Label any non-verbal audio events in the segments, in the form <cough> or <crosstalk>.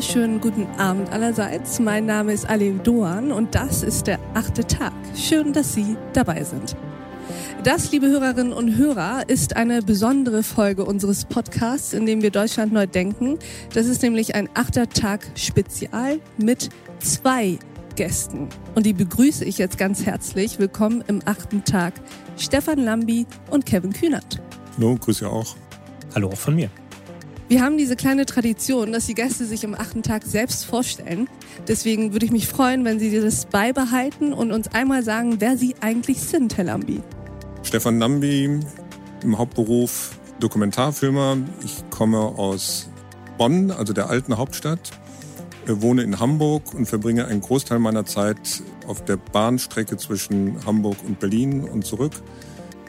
wunderschönen guten Abend allerseits. Mein Name ist Aline Doan und das ist der achte Tag. Schön, dass Sie dabei sind. Das, liebe Hörerinnen und Hörer, ist eine besondere Folge unseres Podcasts, in dem wir Deutschland neu denken. Das ist nämlich ein achter Tag Spezial mit zwei Gästen. Und die begrüße ich jetzt ganz herzlich. Willkommen im achten Tag Stefan Lambi und Kevin Kühnert. Hallo, grüße auch. Hallo auch von mir. Wir haben diese kleine Tradition, dass die Gäste sich am achten Tag selbst vorstellen. Deswegen würde ich mich freuen, wenn Sie das beibehalten und uns einmal sagen, wer Sie eigentlich sind, Herr Lambi. Stefan Lambi, im Hauptberuf Dokumentarfilmer. Ich komme aus Bonn, also der alten Hauptstadt, wohne in Hamburg und verbringe einen Großteil meiner Zeit auf der Bahnstrecke zwischen Hamburg und Berlin und zurück,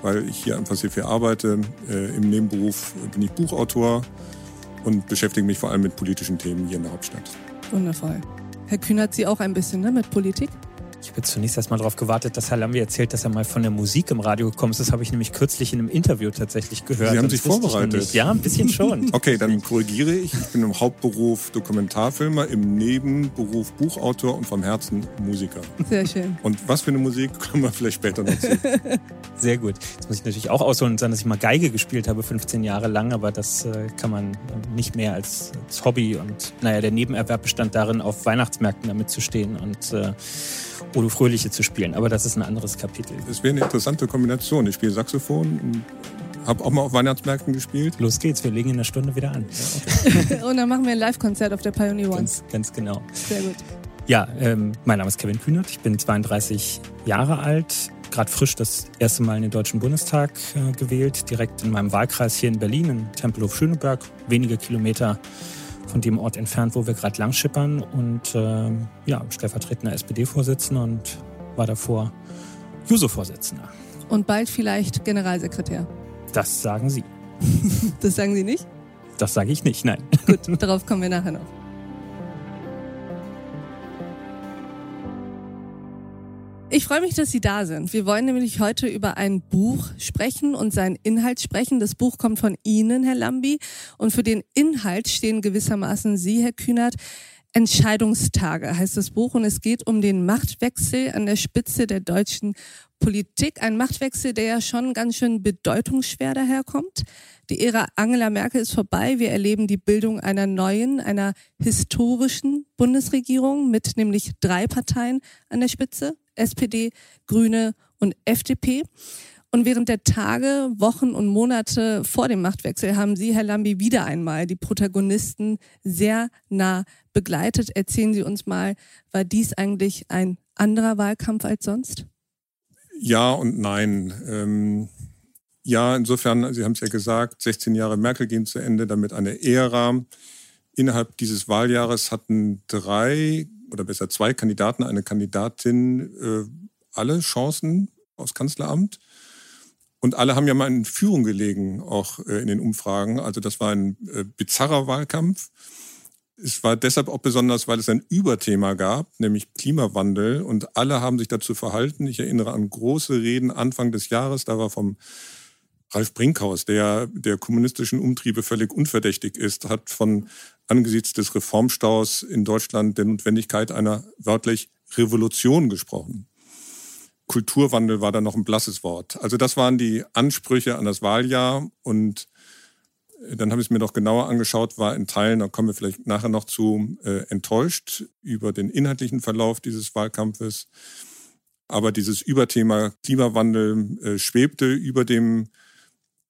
weil ich hier einfach sehr viel arbeite. Äh, Im Nebenberuf bin ich Buchautor und beschäftige mich vor allem mit politischen Themen hier in der Hauptstadt. Wundervoll. Herr Kühnert, Sie auch ein bisschen ne, mit Politik? Ich habe zunächst erstmal darauf gewartet, dass Herr Lambi erzählt, dass er mal von der Musik im Radio gekommen ist. Das habe ich nämlich kürzlich in einem Interview tatsächlich gehört. Sie haben sich vorbereitet? Ja, ein bisschen schon. <laughs> okay, dann korrigiere ich. Ich bin im Hauptberuf Dokumentarfilmer, im Nebenberuf Buchautor und vom Herzen Musiker. Sehr schön. Und was für eine Musik, kommen wir vielleicht später noch zu. <laughs> Sehr gut. Jetzt muss ich natürlich auch ausholen und sagen, dass ich mal Geige gespielt habe, 15 Jahre lang, aber das äh, kann man nicht mehr als, als, Hobby. Und naja, der Nebenerwerb bestand darin, auf Weihnachtsmärkten damit zu stehen und äh, Odo Fröhliche zu spielen. Aber das ist ein anderes Kapitel. Das wäre eine interessante Kombination. Ich spiele Saxophon und habe auch mal auf Weihnachtsmärkten gespielt. Los geht's, wir legen in einer Stunde wieder an. Ja, <laughs> und dann machen wir ein Live-Konzert auf der Pioneer One. Ganz, ganz genau. Sehr gut. Ja, ähm, mein Name ist Kevin Kühnert. Ich bin 32 Jahre alt, gerade frisch das erste Mal in den Deutschen Bundestag äh, gewählt, direkt in meinem Wahlkreis hier in Berlin, in Tempelhof Schöneberg, wenige Kilometer von dem Ort entfernt, wo wir gerade langschippern und äh, ja, stellvertretender SPD-Vorsitzender und war davor Juso-Vorsitzender. Und bald vielleicht Generalsekretär. Das sagen Sie. <laughs> das sagen Sie nicht? Das sage ich nicht, nein. Gut, darauf kommen wir nachher noch. Ich freue mich, dass Sie da sind. Wir wollen nämlich heute über ein Buch sprechen und seinen Inhalt sprechen. Das Buch kommt von Ihnen, Herr Lambi. Und für den Inhalt stehen gewissermaßen Sie, Herr Kühnert. Entscheidungstage heißt das Buch und es geht um den Machtwechsel an der Spitze der deutschen Politik. Ein Machtwechsel, der ja schon ganz schön bedeutungsschwer daherkommt. Die Ära Angela Merkel ist vorbei. Wir erleben die Bildung einer neuen, einer historischen Bundesregierung mit nämlich drei Parteien an der Spitze. SPD, Grüne und FDP. Und während der Tage, Wochen und Monate vor dem Machtwechsel haben Sie, Herr Lambi, wieder einmal die Protagonisten sehr nah begleitet. Erzählen Sie uns mal, war dies eigentlich ein anderer Wahlkampf als sonst? Ja und nein. Ähm, ja, insofern, Sie haben es ja gesagt, 16 Jahre Merkel gehen zu Ende, damit eine Ära. Innerhalb dieses Wahljahres hatten drei oder besser zwei Kandidaten, eine Kandidatin, äh, alle Chancen aufs Kanzleramt. Und alle haben ja mal in Führung gelegen, auch äh, in den Umfragen. Also das war ein äh, bizarrer Wahlkampf. Es war deshalb auch besonders, weil es ein Überthema gab, nämlich Klimawandel. Und alle haben sich dazu verhalten. Ich erinnere an große Reden Anfang des Jahres. Da war vom Ralf Brinkhaus, der der kommunistischen Umtriebe völlig unverdächtig ist, hat von angesichts des Reformstaus in Deutschland der Notwendigkeit einer wörtlich Revolution gesprochen. Kulturwandel war da noch ein blasses Wort. Also das waren die Ansprüche an das Wahljahr und äh, dann habe ich es mir doch genauer angeschaut, war in Teilen, da kommen wir vielleicht nachher noch zu, äh, enttäuscht über den inhaltlichen Verlauf dieses Wahlkampfes. Aber dieses Überthema Klimawandel äh, schwebte über dem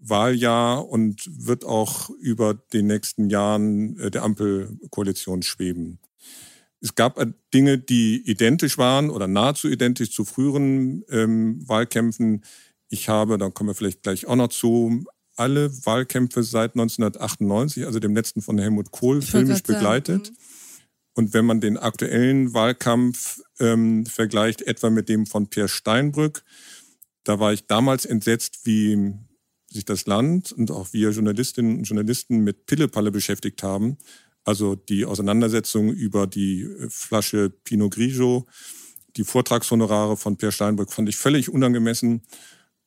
Wahljahr und wird auch über den nächsten Jahren äh, der Ampelkoalition schweben. Es gab äh, Dinge, die identisch waren oder nahezu identisch zu früheren ähm, Wahlkämpfen. Ich habe, da kommen wir vielleicht gleich auch noch zu, alle Wahlkämpfe seit 1998, also dem letzten von Helmut Kohl, filmisch begleitet. Mhm. Und wenn man den aktuellen Wahlkampf ähm, vergleicht, etwa mit dem von Pierre Steinbrück, da war ich damals entsetzt, wie sich das Land und auch wir Journalistinnen und Journalisten mit Pillepalle beschäftigt haben. Also die Auseinandersetzung über die äh, Flasche Pinot Grigio, die Vortragshonorare von Per Steinbrück fand ich völlig unangemessen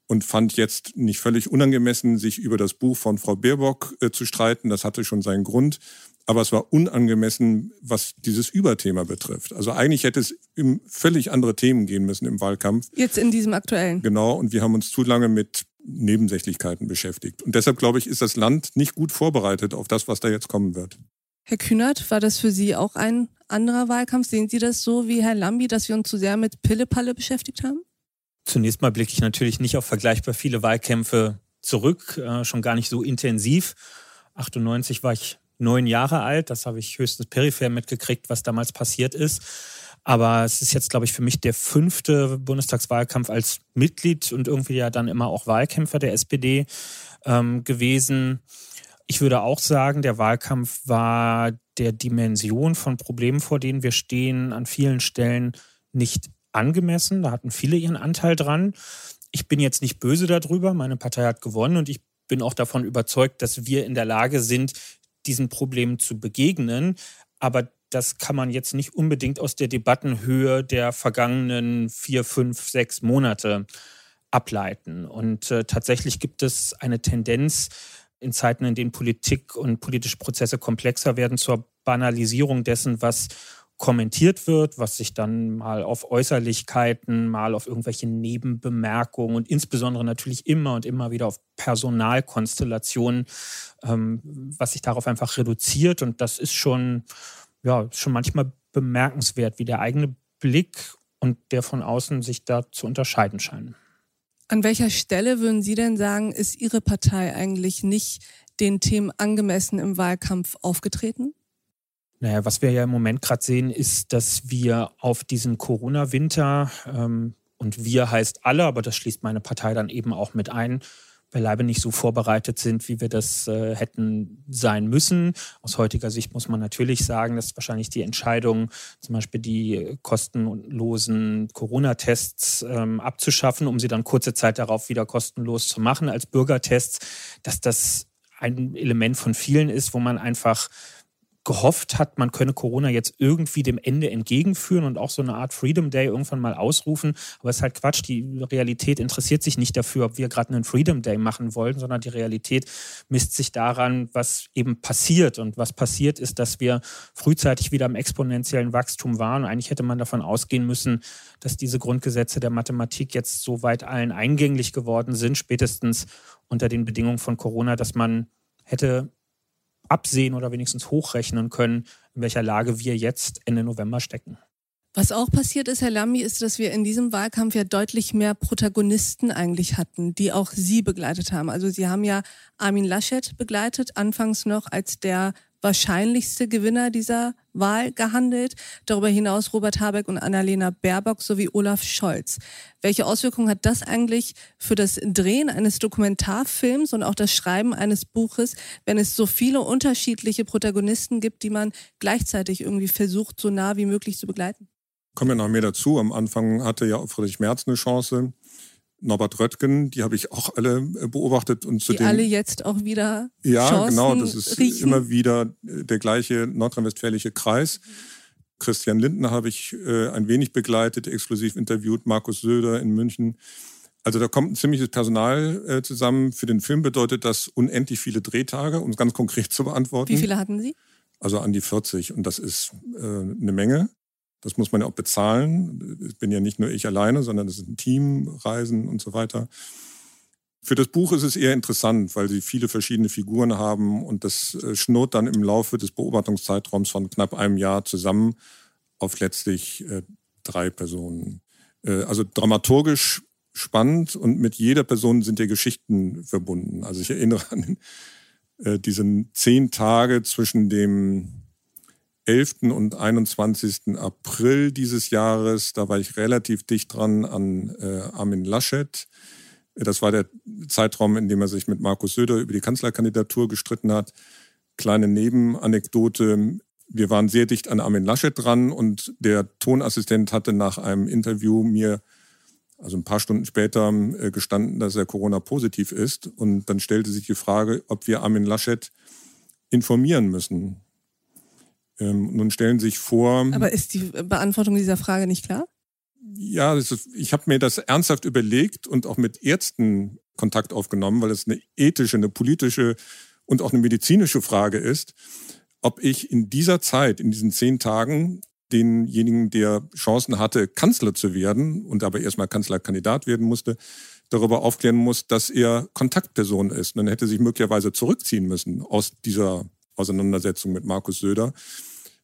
und fand jetzt nicht völlig unangemessen, sich über das Buch von Frau Baerbock äh, zu streiten. Das hatte schon seinen Grund. aber es war unangemessen, was dieses Überthema betrifft. Also eigentlich hätte es um völlig andere Themen gehen müssen im Wahlkampf. Jetzt in diesem aktuellen. Genau, und wir haben uns zu lange mit Nebensächlichkeiten beschäftigt. Und deshalb, glaube ich, ist das Land nicht gut vorbereitet auf das, was da jetzt kommen wird. Herr Kühnert, war das für Sie auch ein anderer Wahlkampf? Sehen Sie das so wie Herr Lambi, dass wir uns zu sehr mit Pille-Palle beschäftigt haben? Zunächst mal blicke ich natürlich nicht auf vergleichbar viele Wahlkämpfe zurück, äh, schon gar nicht so intensiv. 98 war ich neun Jahre alt. Das habe ich höchstens peripher mitgekriegt, was damals passiert ist. Aber es ist jetzt, glaube ich, für mich der fünfte Bundestagswahlkampf als Mitglied und irgendwie ja dann immer auch Wahlkämpfer der SPD ähm, gewesen. Ich würde auch sagen, der Wahlkampf war der Dimension von Problemen, vor denen wir stehen, an vielen Stellen nicht angemessen. Da hatten viele ihren Anteil dran. Ich bin jetzt nicht böse darüber. Meine Partei hat gewonnen und ich bin auch davon überzeugt, dass wir in der Lage sind, diesen Problemen zu begegnen. Aber das kann man jetzt nicht unbedingt aus der Debattenhöhe der vergangenen vier, fünf, sechs Monate ableiten. Und äh, tatsächlich gibt es eine Tendenz in Zeiten, in denen Politik und politische Prozesse komplexer werden, zur Banalisierung dessen, was kommentiert wird, was sich dann mal auf Äußerlichkeiten, mal auf irgendwelche Nebenbemerkungen und insbesondere natürlich immer und immer wieder auf Personalkonstellationen, ähm, was sich darauf einfach reduziert. Und das ist schon, ja, schon manchmal bemerkenswert, wie der eigene Blick und der von außen sich da zu unterscheiden scheinen. An welcher Stelle würden Sie denn sagen, ist Ihre Partei eigentlich nicht den Themen angemessen im Wahlkampf aufgetreten? Naja, was wir ja im Moment gerade sehen, ist, dass wir auf diesen Corona-Winter, ähm, und wir heißt alle, aber das schließt meine Partei dann eben auch mit ein, beileibe nicht so vorbereitet sind, wie wir das äh, hätten sein müssen. Aus heutiger Sicht muss man natürlich sagen, dass wahrscheinlich die Entscheidung, zum Beispiel die kostenlosen Corona-Tests ähm, abzuschaffen, um sie dann kurze Zeit darauf wieder kostenlos zu machen als Bürgertests, dass das ein Element von vielen ist, wo man einfach gehofft hat, man könne Corona jetzt irgendwie dem Ende entgegenführen und auch so eine Art Freedom Day irgendwann mal ausrufen. Aber es ist halt Quatsch. Die Realität interessiert sich nicht dafür, ob wir gerade einen Freedom Day machen wollen, sondern die Realität misst sich daran, was eben passiert. Und was passiert ist, dass wir frühzeitig wieder im exponentiellen Wachstum waren. Und eigentlich hätte man davon ausgehen müssen, dass diese Grundgesetze der Mathematik jetzt so weit allen eingänglich geworden sind, spätestens unter den Bedingungen von Corona, dass man hätte absehen oder wenigstens hochrechnen können, in welcher Lage wir jetzt Ende November stecken. Was auch passiert ist, Herr Lambi, ist, dass wir in diesem Wahlkampf ja deutlich mehr Protagonisten eigentlich hatten, die auch Sie begleitet haben. Also Sie haben ja Armin Laschet begleitet, anfangs noch als der wahrscheinlichste Gewinner dieser Wahl gehandelt. Darüber hinaus Robert Habeck und Annalena Baerbock sowie Olaf Scholz. Welche Auswirkungen hat das eigentlich für das Drehen eines Dokumentarfilms und auch das Schreiben eines Buches, wenn es so viele unterschiedliche Protagonisten gibt, die man gleichzeitig irgendwie versucht, so nah wie möglich zu begleiten? Kommen wir noch mehr dazu. Am Anfang hatte ja Friedrich Merz eine Chance. Norbert Röttgen, die habe ich auch alle äh, beobachtet und zu die den alle jetzt auch wieder ja Chancen genau das ist riechen. immer wieder äh, der gleiche nordrhein-westfälische Kreis. Christian Lindner habe ich äh, ein wenig begleitet, exklusiv interviewt, Markus Söder in München. Also da kommt ein ziemliches Personal äh, zusammen. Für den Film bedeutet das unendlich viele Drehtage, um es ganz konkret zu beantworten. Wie viele hatten Sie? Also an die 40 und das ist äh, eine Menge. Das muss man ja auch bezahlen. Ich bin ja nicht nur ich alleine, sondern es ist ein Team, Reisen und so weiter. Für das Buch ist es eher interessant, weil sie viele verschiedene Figuren haben und das äh, schnurrt dann im Laufe des Beobachtungszeitraums von knapp einem Jahr zusammen auf letztlich äh, drei Personen. Äh, also dramaturgisch spannend und mit jeder Person sind ja Geschichten verbunden. Also ich erinnere an äh, diesen zehn Tage zwischen dem 11. und 21. April dieses Jahres. Da war ich relativ dicht dran an äh, Armin Laschet. Das war der Zeitraum, in dem er sich mit Markus Söder über die Kanzlerkandidatur gestritten hat. Kleine Nebenanekdote. Wir waren sehr dicht an Armin Laschet dran und der Tonassistent hatte nach einem Interview mir, also ein paar Stunden später, äh, gestanden, dass er Corona-positiv ist. Und dann stellte sich die Frage, ob wir Armin Laschet informieren müssen. Ähm, nun stellen sich vor. Aber ist die Beantwortung dieser Frage nicht klar? Ja, ist, ich habe mir das ernsthaft überlegt und auch mit Ärzten Kontakt aufgenommen, weil es eine ethische, eine politische und auch eine medizinische Frage ist. ob ich in dieser Zeit, in diesen zehn Tagen, denjenigen, der Chancen hatte, Kanzler zu werden und aber erstmal Kanzlerkandidat werden musste, darüber aufklären muss, dass er Kontaktperson ist. Und dann hätte sich möglicherweise zurückziehen müssen aus dieser Auseinandersetzung mit Markus Söder.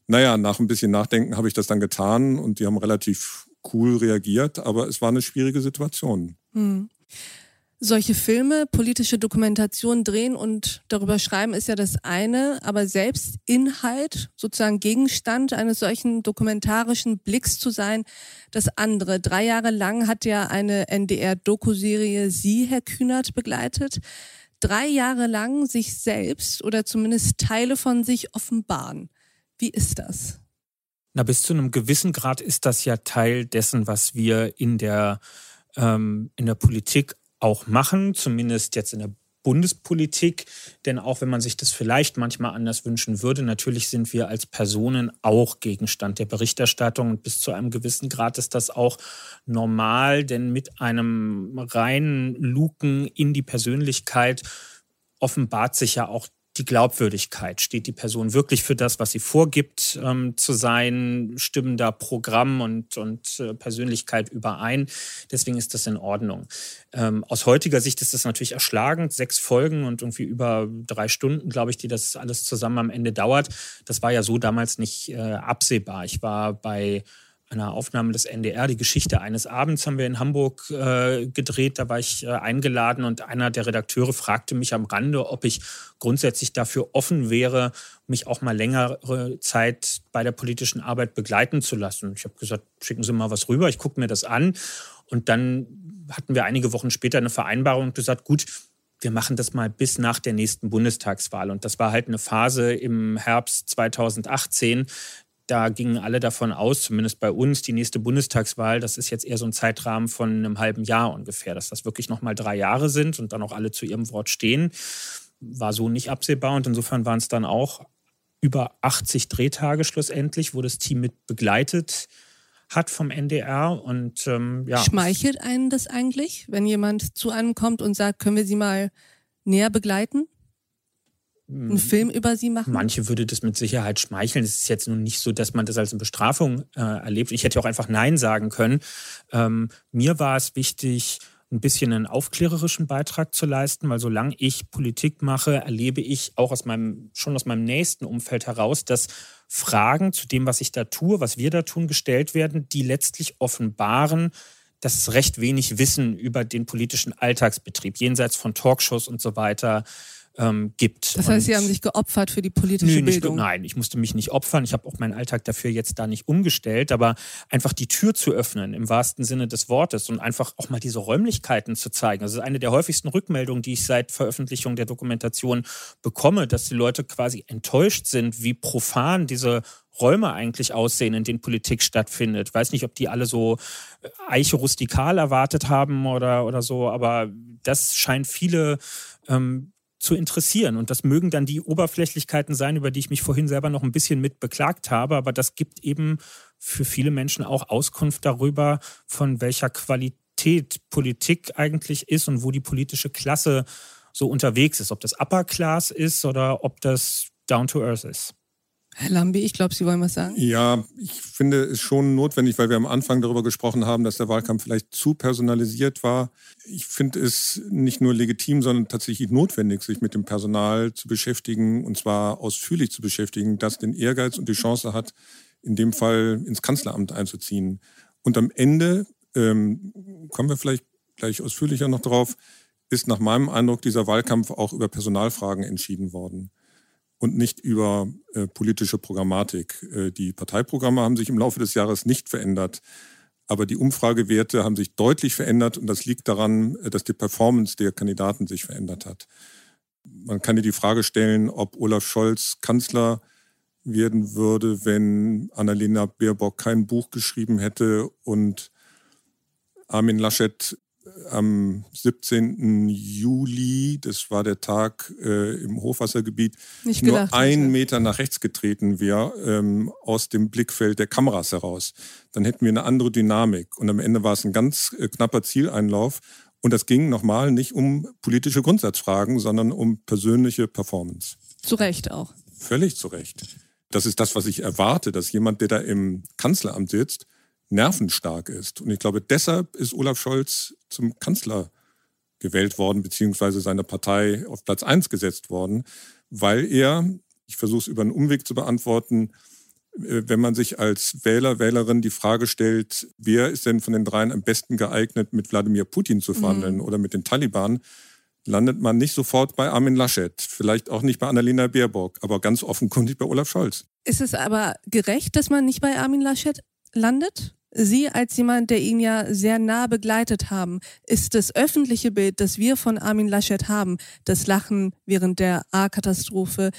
Naja, nach ein bisschen Nachdenken habe ich das dann getan und die haben relativ cool reagiert, aber es war eine schwierige Situation. Hm solche Filme, politische Dokumentation drehen und darüber schreiben ist ja das eine, aber selbst Inhalt, sozusagen Gegenstand eines solchen dokumentarischen Blicks zu sein, das andere. Drei Jahre lang hat ja eine NDR-Dokuserie Sie, Herr Kühnert, begleitet. Drei Jahre lang sich selbst oder zumindest Teile von sich offenbaren. Wie ist das? Na, bis zu einem gewissen Grad ist das ja Teil dessen, was wir in der ähm, in der Politik auch machen, zumindest jetzt in der Bundespolitik. Denn auch wenn man sich das vielleicht manchmal anders wünschen würde, natürlich sind wir als Personen auch Gegenstand der Berichterstattung. Und bis zu einem gewissen Grad ist das auch normal, denn mit einem reinen Luken in die Persönlichkeit offenbart sich ja auch die Glaubwürdigkeit. Steht die Person wirklich für das, was sie vorgibt ähm, zu sein? Stimmen da Programm und, und äh, Persönlichkeit überein? Deswegen ist das in Ordnung. Ähm, aus heutiger Sicht ist das natürlich erschlagend. Sechs Folgen und irgendwie über drei Stunden, glaube ich, die das alles zusammen am Ende dauert. Das war ja so damals nicht äh, absehbar. Ich war bei einer Aufnahme des NDR. Die Geschichte eines Abends haben wir in Hamburg äh, gedreht. Da war ich äh, eingeladen und einer der Redakteure fragte mich am Rande, ob ich grundsätzlich dafür offen wäre, mich auch mal längere Zeit bei der politischen Arbeit begleiten zu lassen. Ich habe gesagt, schicken Sie mal was rüber, ich gucke mir das an. Und dann hatten wir einige Wochen später eine Vereinbarung und gesagt, gut, wir machen das mal bis nach der nächsten Bundestagswahl. Und das war halt eine Phase im Herbst 2018, da gingen alle davon aus, zumindest bei uns, die nächste Bundestagswahl, das ist jetzt eher so ein Zeitrahmen von einem halben Jahr ungefähr, dass das wirklich nochmal drei Jahre sind und dann auch alle zu ihrem Wort stehen. War so nicht absehbar und insofern waren es dann auch über 80 Drehtage schlussendlich, wo das Team mit begleitet hat vom NDR und ähm, ja. Schmeichelt einen das eigentlich, wenn jemand zu einem kommt und sagt, können wir Sie mal näher begleiten? Einen Film über sie machen? Manche würde das mit Sicherheit schmeicheln. Es ist jetzt nun nicht so, dass man das als eine Bestrafung äh, erlebt. Ich hätte auch einfach Nein sagen können. Ähm, mir war es wichtig, ein bisschen einen aufklärerischen Beitrag zu leisten, weil solange ich Politik mache, erlebe ich auch aus meinem, schon aus meinem nächsten Umfeld heraus, dass Fragen zu dem, was ich da tue, was wir da tun, gestellt werden, die letztlich offenbaren, dass es recht wenig Wissen über den politischen Alltagsbetrieb, jenseits von Talkshows und so weiter, ähm, gibt. Das heißt, und Sie haben sich geopfert für die politische nö, Bildung? Nicht, nein, ich musste mich nicht opfern. Ich habe auch meinen Alltag dafür jetzt da nicht umgestellt, aber einfach die Tür zu öffnen im wahrsten Sinne des Wortes und einfach auch mal diese Räumlichkeiten zu zeigen. Das ist eine der häufigsten Rückmeldungen, die ich seit Veröffentlichung der Dokumentation bekomme, dass die Leute quasi enttäuscht sind, wie profan diese Räume eigentlich aussehen, in denen Politik stattfindet. Ich weiß nicht, ob die alle so äh, Eiche rustikal erwartet haben oder, oder so, aber das scheint viele ähm, zu interessieren. Und das mögen dann die Oberflächlichkeiten sein, über die ich mich vorhin selber noch ein bisschen mit beklagt habe. Aber das gibt eben für viele Menschen auch Auskunft darüber, von welcher Qualität Politik eigentlich ist und wo die politische Klasse so unterwegs ist. Ob das Upper Class ist oder ob das Down to Earth ist. Herr Lambi, ich glaube, Sie wollen was sagen. Ja, ich finde es schon notwendig, weil wir am Anfang darüber gesprochen haben, dass der Wahlkampf vielleicht zu personalisiert war. Ich finde es nicht nur legitim, sondern tatsächlich notwendig, sich mit dem Personal zu beschäftigen und zwar ausführlich zu beschäftigen, das den Ehrgeiz und die Chance hat, in dem Fall ins Kanzleramt einzuziehen. Und am Ende, ähm, kommen wir vielleicht gleich ausführlicher noch drauf, ist nach meinem Eindruck dieser Wahlkampf auch über Personalfragen entschieden worden und nicht über äh, politische Programmatik. Äh, die Parteiprogramme haben sich im Laufe des Jahres nicht verändert, aber die Umfragewerte haben sich deutlich verändert und das liegt daran, äh, dass die Performance der Kandidaten sich verändert hat. Man kann dir die Frage stellen, ob Olaf Scholz Kanzler werden würde, wenn Annalena Baerbock kein Buch geschrieben hätte und Armin Laschet am 17. Juli, das war der Tag äh, im Hochwassergebiet, Nicht nur gedacht, einen Meter nach rechts getreten wäre, ähm, aus dem Blickfeld der Kameras heraus. Dann hätten wir eine andere Dynamik. Und am Ende war es ein ganz äh, knapper Zieleinlauf. Und das ging nochmal nicht um politische Grundsatzfragen, sondern um persönliche Performance. Zu Recht auch. völlig zu Recht. Das ist das, was ich erwarte, dass jemand, der da im Kanzleramt sitzt, nervenstark ist. Und ich glaube, deshalb ist Olaf Scholz zum Kanzler gewählt worden, beziehungsweise seine Partei auf Platz eins gesetzt worden, weil er, ich versuche es über einen Umweg zu beantworten, äh, wenn man sich als Wähler, Wählerin die Frage stellt, wer ist denn von den dreien am besten geeignet, mit Wladimir Putin zu verhandeln mhm. oder mit den Taliban, landet man nicht sofort bei Armin Laschet, vielleicht auch nicht bei Annalena Baerbock, aber ganz offenkundig bei Olaf Scholz. Ist es aber gerecht, dass man nicht bei Armin Laschet landet? Sie als jemand, der ihn ja sehr nah begleitet haben, ist das öffentliche Bild, das wir von Armin Laschet haben, das Lachen während der A-Katastrophe,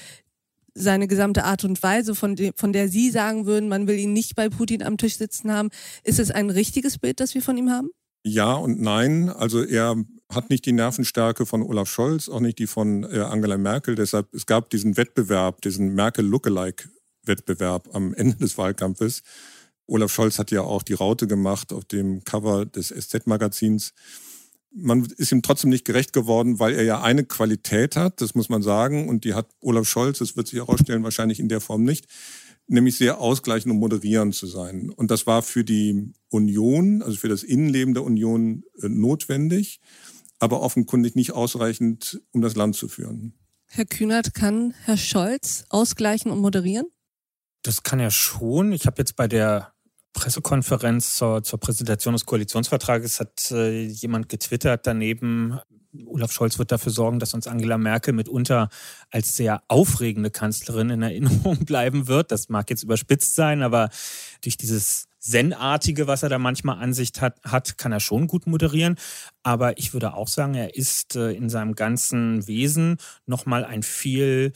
seine gesamte Art und Weise, von, de, von der Sie sagen würden, man will ihn nicht bei Putin am Tisch sitzen haben, ist es ein richtiges Bild, das wir von ihm haben? Ja und nein. Also er hat nicht die Nervenstärke von Olaf Scholz, auch nicht die von äh, Angela Merkel. Deshalb, es gab diesen Wettbewerb, diesen Merkel-Lookalike-Wettbewerb am Ende des Wahlkampfes. Olaf Scholz hat ja auch die Raute gemacht auf dem Cover des SZ-Magazins. Man ist ihm trotzdem nicht gerecht geworden, weil er ja eine Qualität hat, das muss man sagen, und die hat Olaf Scholz, das wird sich herausstellen, wahrscheinlich in der Form nicht, nämlich sehr ausgleichend und moderierend zu sein. Und das war für die Union, also für das Innenleben der Union äh, notwendig, aber offenkundig nicht ausreichend, um das Land zu führen. Herr Kühnert, kann Herr Scholz ausgleichen und moderieren? Das kann er schon. Ich habe jetzt bei der Pressekonferenz zur, zur Präsentation des Koalitionsvertrages hat äh, jemand getwittert daneben, Olaf Scholz wird dafür sorgen, dass uns Angela Merkel mitunter als sehr aufregende Kanzlerin in Erinnerung <laughs> bleiben wird. Das mag jetzt überspitzt sein, aber durch dieses Zen-artige, was er da manchmal Ansicht hat, hat, kann er schon gut moderieren. Aber ich würde auch sagen, er ist äh, in seinem ganzen Wesen nochmal ein viel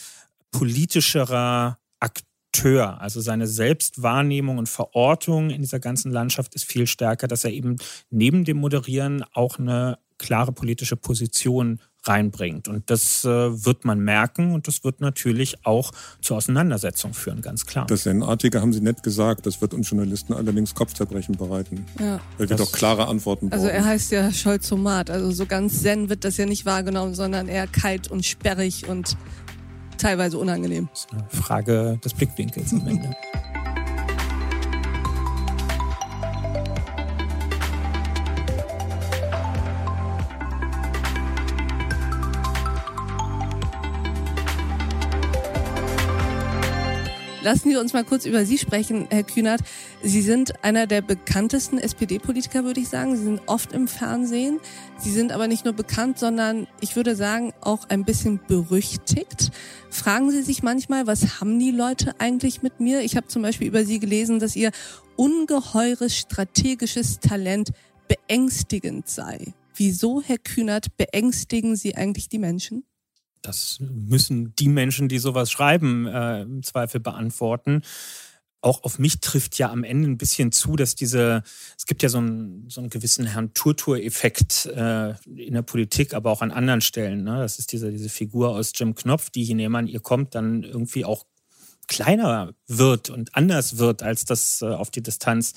politischerer Akteur Akteur. Also seine Selbstwahrnehmung und Verortung in dieser ganzen Landschaft ist viel stärker, dass er eben neben dem Moderieren auch eine klare politische Position reinbringt. Und das äh, wird man merken und das wird natürlich auch zur Auseinandersetzung führen, ganz klar. Das Zen-artige haben Sie nett gesagt, das wird uns Journalisten allerdings Kopfzerbrechen bereiten. Ja. Weil wir das, doch klare Antworten brauchen. Also er heißt ja Scholzomat, also so ganz Zen wird das ja nicht wahrgenommen, sondern eher kalt und sperrig und teilweise unangenehm. Das ist eine Frage des Blickwinkels am Ende. Lassen Sie uns mal kurz über Sie sprechen, Herr Kühnert. Sie sind einer der bekanntesten SPD-Politiker, würde ich sagen. Sie sind oft im Fernsehen. Sie sind aber nicht nur bekannt, sondern ich würde sagen auch ein bisschen berüchtigt. Fragen Sie sich manchmal, was haben die Leute eigentlich mit mir? Ich habe zum Beispiel über Sie gelesen, dass Ihr ungeheures strategisches Talent beängstigend sei. Wieso, Herr Kühnert, beängstigen Sie eigentlich die Menschen? Das müssen die Menschen, die sowas schreiben, äh, im Zweifel beantworten. Auch auf mich trifft ja am Ende ein bisschen zu, dass diese, es gibt ja so einen, so einen gewissen Herrn Turtur-Effekt äh, in der Politik, aber auch an anderen Stellen. Ne? Das ist diese, diese Figur aus Jim Knopf, die je näher man ihr kommt, dann irgendwie auch kleiner wird und anders wird, als das äh, auf die Distanz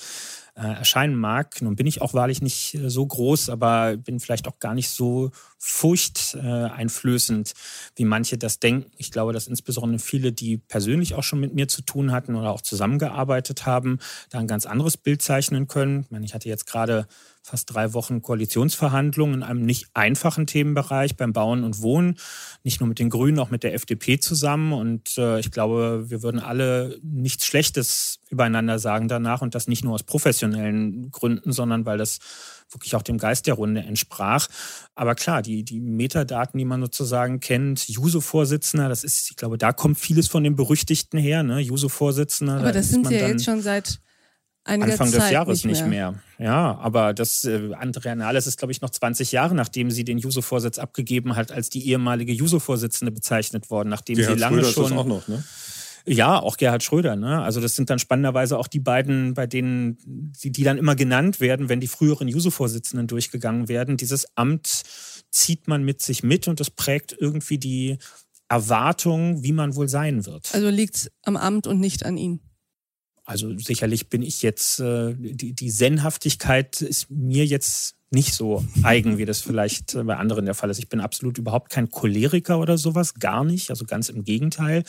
erscheinen mag. Nun bin ich auch wahrlich nicht äh, so groß, aber bin vielleicht auch gar nicht so furchteinflößend, wie manche das denken. Ich glaube, dass insbesondere viele, die persönlich auch schon mit mir zu tun hatten oder auch zusammengearbeitet haben, da ein ganz anderes Bild zeichnen können. Ich, meine, ich hatte jetzt gerade fast drei Wochen Koalitionsverhandlungen in einem nicht einfachen Themenbereich beim Bauen und Wohnen, nicht nur mit den Grünen, auch mit der FDP zusammen. Und äh, ich glaube, wir würden alle nichts Schlechtes übereinander sagen danach und das nicht nur aus professionellen Gründen, sondern weil das wirklich auch dem Geist der Runde entsprach. Aber klar, die, die Metadaten, die man sozusagen kennt, Juso-Vorsitzender, das ist, ich glaube, da kommt vieles von dem Berüchtigten her, ne? Juso-Vorsitzender. Aber da das sind Sie ja jetzt schon seit Anfang Zeit des Jahres nicht mehr. nicht mehr. Ja, aber das äh, Andrea Nahles ist, glaube ich, noch 20 Jahre, nachdem sie den Juso-Vorsitz abgegeben hat, als die ehemalige Juso-Vorsitzende bezeichnet worden, nachdem Gerhard sie lange Schröder schon. Ist das auch noch, ne? Ja, auch Gerhard Schröder. Ne? Also das sind dann spannenderweise auch die beiden, bei denen die, die dann immer genannt werden, wenn die früheren Juso-Vorsitzenden durchgegangen werden. Dieses Amt zieht man mit sich mit und das prägt irgendwie die Erwartung, wie man wohl sein wird. Also liegt es am Amt und nicht an Ihnen? Also sicherlich bin ich jetzt, äh, die, die Zen-Haftigkeit ist mir jetzt nicht so eigen, wie das vielleicht bei anderen der Fall ist. Ich bin absolut überhaupt kein Choleriker oder sowas, gar nicht, also ganz im Gegenteil.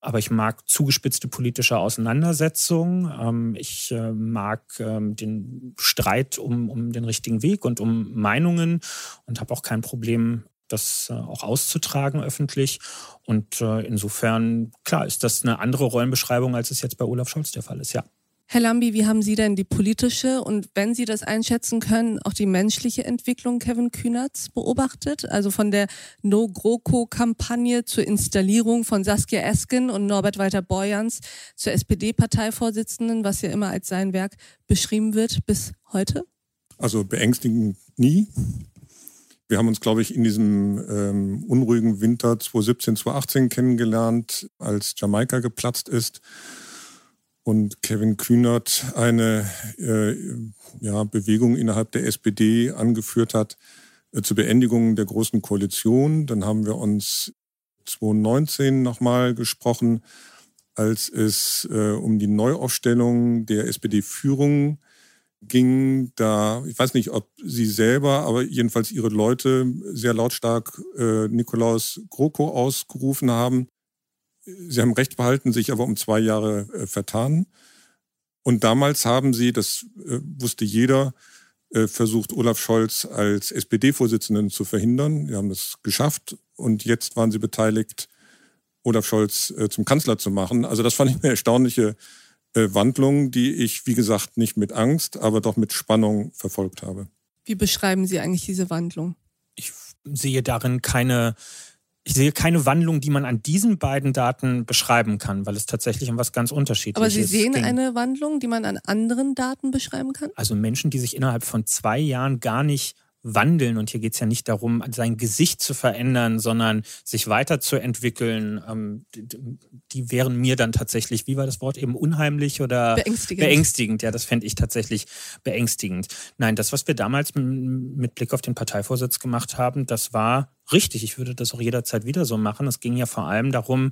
Aber ich mag zugespitzte politische Auseinandersetzungen. Ähm, ich äh, mag ähm, den Streit um, um den richtigen Weg und um Meinungen und habe auch kein Problem, das äh, auch auszutragen öffentlich. Und äh, insofern, klar, ist das eine andere Rollenbeschreibung, als es jetzt bei Olaf Scholz der Fall ist, ja. Herr Lambi, wie haben Sie denn die politische und wenn Sie das einschätzen können, auch die menschliche Entwicklung Kevin Kühnerts beobachtet? Also von der No-GroKo-Kampagne zur Installierung von Saskia Esken und Norbert Walter-Borjans zur SPD-Parteivorsitzenden, was ja immer als sein Werk beschrieben wird, bis heute? Also beängstigend nie. Wir haben uns, glaube ich, in diesem ähm, unruhigen Winter 2017, 2018 kennengelernt, als Jamaika geplatzt ist und Kevin Kühnert eine äh, ja, Bewegung innerhalb der SPD angeführt hat äh, zur Beendigung der Großen Koalition. Dann haben wir uns 2019 nochmal gesprochen, als es äh, um die Neuaufstellung der SPD-Führung ging da, ich weiß nicht, ob sie selber, aber jedenfalls ihre Leute sehr lautstark äh, Nikolaus GroKo ausgerufen haben. Sie haben Recht behalten, sich aber um zwei Jahre äh, vertan. Und damals haben sie, das äh, wusste jeder, äh, versucht, Olaf Scholz als SPD-Vorsitzenden zu verhindern. Sie haben das geschafft und jetzt waren sie beteiligt, Olaf Scholz äh, zum Kanzler zu machen. Also das fand ich eine erstaunliche äh, Wandlung, die ich, wie gesagt, nicht mit Angst, aber doch mit Spannung verfolgt habe. Wie beschreiben Sie eigentlich diese Wandlung? Ich sehe darin keine, ich sehe keine Wandlung, die man an diesen beiden Daten beschreiben kann, weil es tatsächlich um was ganz unterschiedliches ist. Aber Sie sehen ging. eine Wandlung, die man an anderen Daten beschreiben kann? Also Menschen, die sich innerhalb von zwei Jahren gar nicht wandeln. Und hier geht es ja nicht darum, sein Gesicht zu verändern, sondern sich weiterzuentwickeln. Ähm, die wären mir dann tatsächlich, wie war das Wort eben, unheimlich oder beängstigend? Beängstigend, ja, das fände ich tatsächlich beängstigend. Nein, das, was wir damals mit Blick auf den Parteivorsitz gemacht haben, das war richtig. Ich würde das auch jederzeit wieder so machen. Es ging ja vor allem darum,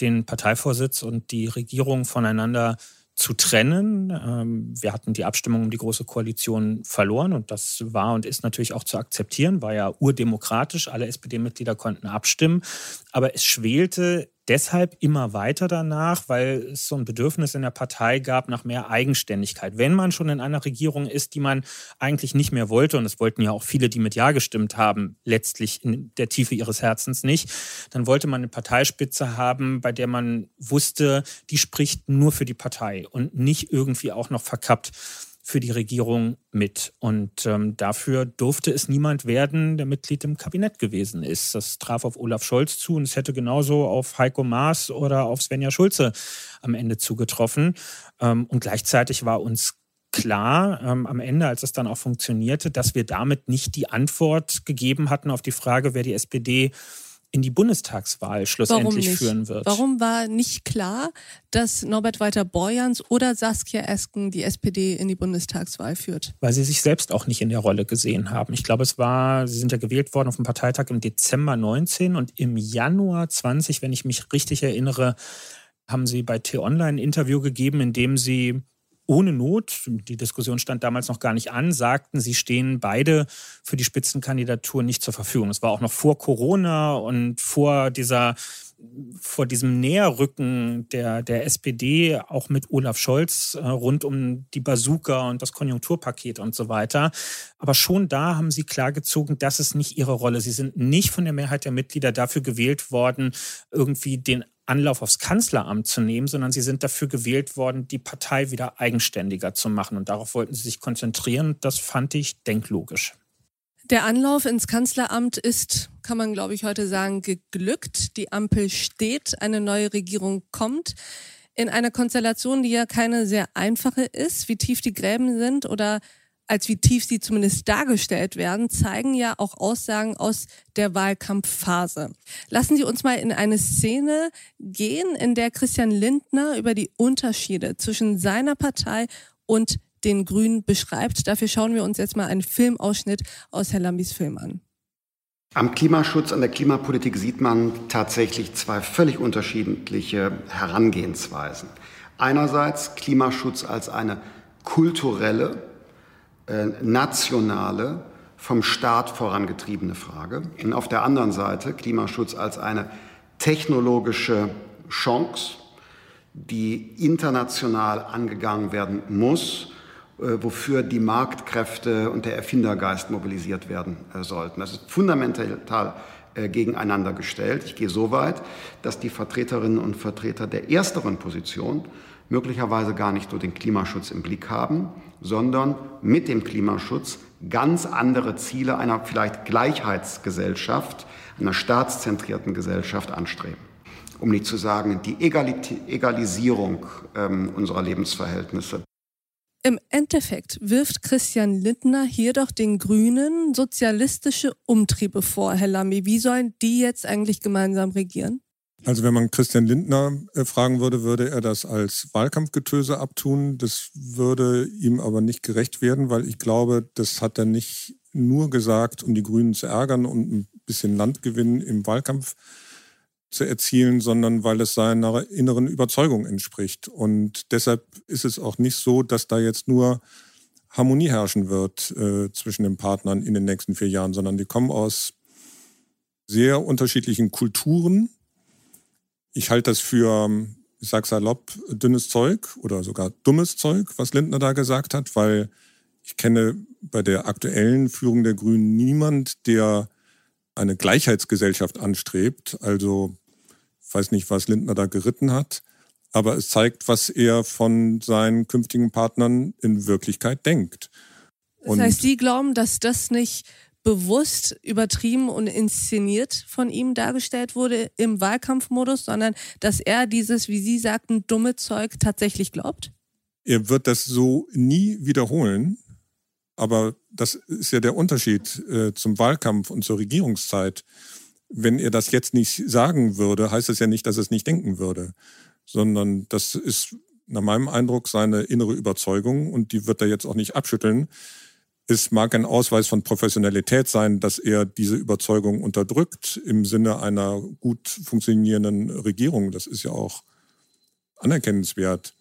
den Parteivorsitz und die Regierung voneinander zu trennen. Ähm, wir hatten die Abstimmung um die Große Koalition verloren und das war und ist natürlich auch zu akzeptieren, war ja urdemokratisch. Alle SPD-Mitglieder konnten abstimmen. Aber es schwelte deshalb immer weiter danach, weil es so ein Bedürfnis in der Partei gab nach mehr Eigenständigkeit. Wenn man schon in einer Regierung ist, die man eigentlich nicht mehr wollte, und es wollten ja auch viele, die mit Ja gestimmt haben, letztlich in der Tiefe ihres Herzens nicht, dann wollte man eine Parteispitze haben, bei der man wusste, die spricht nur für die Partei und nicht irgendwie auch noch verkappt für die Regierung mit. Und ähm, dafür durfte es niemand werden, der Mitglied im Kabinett gewesen ist. Das traf auf Olaf Scholz zu und es hätte genauso auf Heiko Maas oder auf Svenja Schulze am Ende zugetroffen. Ähm, und gleichzeitig war uns klar ähm, am Ende, als es dann auch funktionierte, dass wir damit nicht die Antwort gegeben hatten auf die Frage, wer die SPD in die Bundestagswahl schlussendlich führen wird. Warum war nicht klar, dass Norbert Walter Borjans oder Saskia Esken die SPD in die Bundestagswahl führt? Weil sie sich selbst auch nicht in der Rolle gesehen haben. Ich glaube, es war, sie sind ja gewählt worden auf dem Parteitag im Dezember 19 und im Januar 20, wenn ich mich richtig erinnere, haben sie bei T-Online ein Interview gegeben, in dem sie ohne Not, die Diskussion stand damals noch gar nicht an, sagten, sie stehen beide für die Spitzenkandidatur nicht zur Verfügung. Es war auch noch vor Corona und vor dieser vor diesem Näherrücken der, der SPD, auch mit Olaf Scholz, äh, rund um die Bazooka und das Konjunkturpaket und so weiter. Aber schon da haben sie klargezogen, das ist nicht ihre Rolle. Sie sind nicht von der Mehrheit der Mitglieder dafür gewählt worden, irgendwie den Anlauf aufs Kanzleramt zu nehmen, sondern sie sind dafür gewählt worden, die Partei wieder eigenständiger zu machen. Und darauf wollten sie sich konzentrieren. Das fand ich denklogisch. Der Anlauf ins Kanzleramt ist, kann man glaube ich heute sagen, geglückt. Die Ampel steht, eine neue Regierung kommt. In einer Konstellation, die ja keine sehr einfache ist, wie tief die Gräben sind oder als wie tief sie zumindest dargestellt werden, zeigen ja auch Aussagen aus der Wahlkampfphase. Lassen Sie uns mal in eine Szene gehen, in der Christian Lindner über die Unterschiede zwischen seiner Partei und den Grünen beschreibt. Dafür schauen wir uns jetzt mal einen Filmausschnitt aus Herr Lambis Film an. Am Klimaschutz, an der Klimapolitik sieht man tatsächlich zwei völlig unterschiedliche Herangehensweisen. Einerseits Klimaschutz als eine kulturelle, äh, nationale, vom Staat vorangetriebene Frage. Und auf der anderen Seite Klimaschutz als eine technologische Chance, die international angegangen werden muss, äh, wofür die Marktkräfte und der Erfindergeist mobilisiert werden äh, sollten. Das ist fundamental gegeneinander gestellt. Ich gehe so weit, dass die Vertreterinnen und Vertreter der ersteren Position möglicherweise gar nicht nur den Klimaschutz im Blick haben, sondern mit dem Klimaschutz ganz andere Ziele einer vielleicht Gleichheitsgesellschaft, einer staatszentrierten Gesellschaft anstreben. Um nicht zu sagen, die Egalisierung ähm, unserer Lebensverhältnisse. Im Endeffekt wirft Christian Lindner hier doch den Grünen sozialistische Umtriebe vor, Herr Lambi. Wie sollen die jetzt eigentlich gemeinsam regieren? Also wenn man Christian Lindner äh, fragen würde, würde er das als Wahlkampfgetöse abtun. Das würde ihm aber nicht gerecht werden, weil ich glaube, das hat er nicht nur gesagt, um die Grünen zu ärgern und ein bisschen Landgewinn im Wahlkampf zu erzielen, sondern weil es seiner inneren Überzeugung entspricht. Und deshalb ist es auch nicht so, dass da jetzt nur Harmonie herrschen wird äh, zwischen den Partnern in den nächsten vier Jahren, sondern die kommen aus sehr unterschiedlichen Kulturen. Ich halte das für, ich sag salopp, dünnes Zeug oder sogar dummes Zeug, was Lindner da gesagt hat, weil ich kenne bei der aktuellen Führung der Grünen niemand, der eine Gleichheitsgesellschaft anstrebt. Also ich weiß nicht, was Lindner da geritten hat, aber es zeigt, was er von seinen künftigen Partnern in Wirklichkeit denkt. Und das heißt, Sie glauben, dass das nicht bewusst übertrieben und inszeniert von ihm dargestellt wurde im Wahlkampfmodus, sondern dass er dieses, wie Sie sagten, dumme Zeug tatsächlich glaubt? Er wird das so nie wiederholen. Aber das ist ja der Unterschied äh, zum Wahlkampf und zur Regierungszeit. Wenn er das jetzt nicht sagen würde, heißt das ja nicht, dass er es nicht denken würde, sondern das ist nach meinem Eindruck seine innere Überzeugung und die wird er jetzt auch nicht abschütteln. Es mag ein Ausweis von Professionalität sein, dass er diese Überzeugung unterdrückt im Sinne einer gut funktionierenden Regierung. Das ist ja auch anerkennenswert.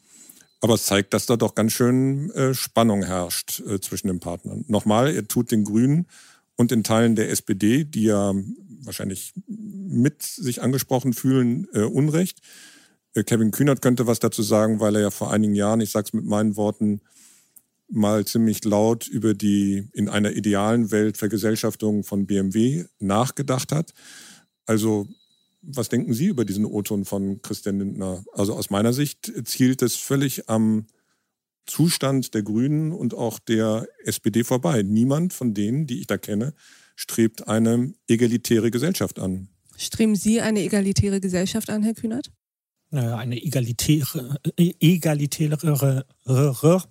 Aber es zeigt, dass da doch ganz schön äh, Spannung herrscht äh, zwischen den Partnern. Nochmal, er tut den Grünen und den Teilen der SPD, die ja wahrscheinlich mit sich angesprochen fühlen, äh, Unrecht. Äh, Kevin Kühnert könnte was dazu sagen, weil er ja vor einigen Jahren, ich sage es mit meinen Worten, mal ziemlich laut über die in einer idealen Welt Vergesellschaftung von BMW nachgedacht hat. Also was denken Sie über diesen O-Ton von Christian Lindner? Also aus meiner Sicht zielt es völlig am Zustand der Grünen und auch der SPD vorbei. Niemand von denen, die ich da kenne, strebt eine egalitäre Gesellschaft an. Streben Sie eine egalitäre Gesellschaft an, Herr Kühnert? Naja, eine egalitäre, egalitärere,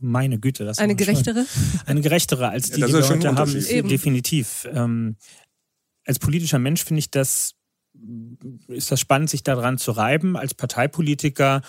meine Güte. Das eine gerechtere? Schon, eine gerechtere als die, ja, die wir heute haben, ist definitiv. Ähm, als politischer Mensch finde ich das ist das spannend, sich daran zu reiben. Als Parteipolitiker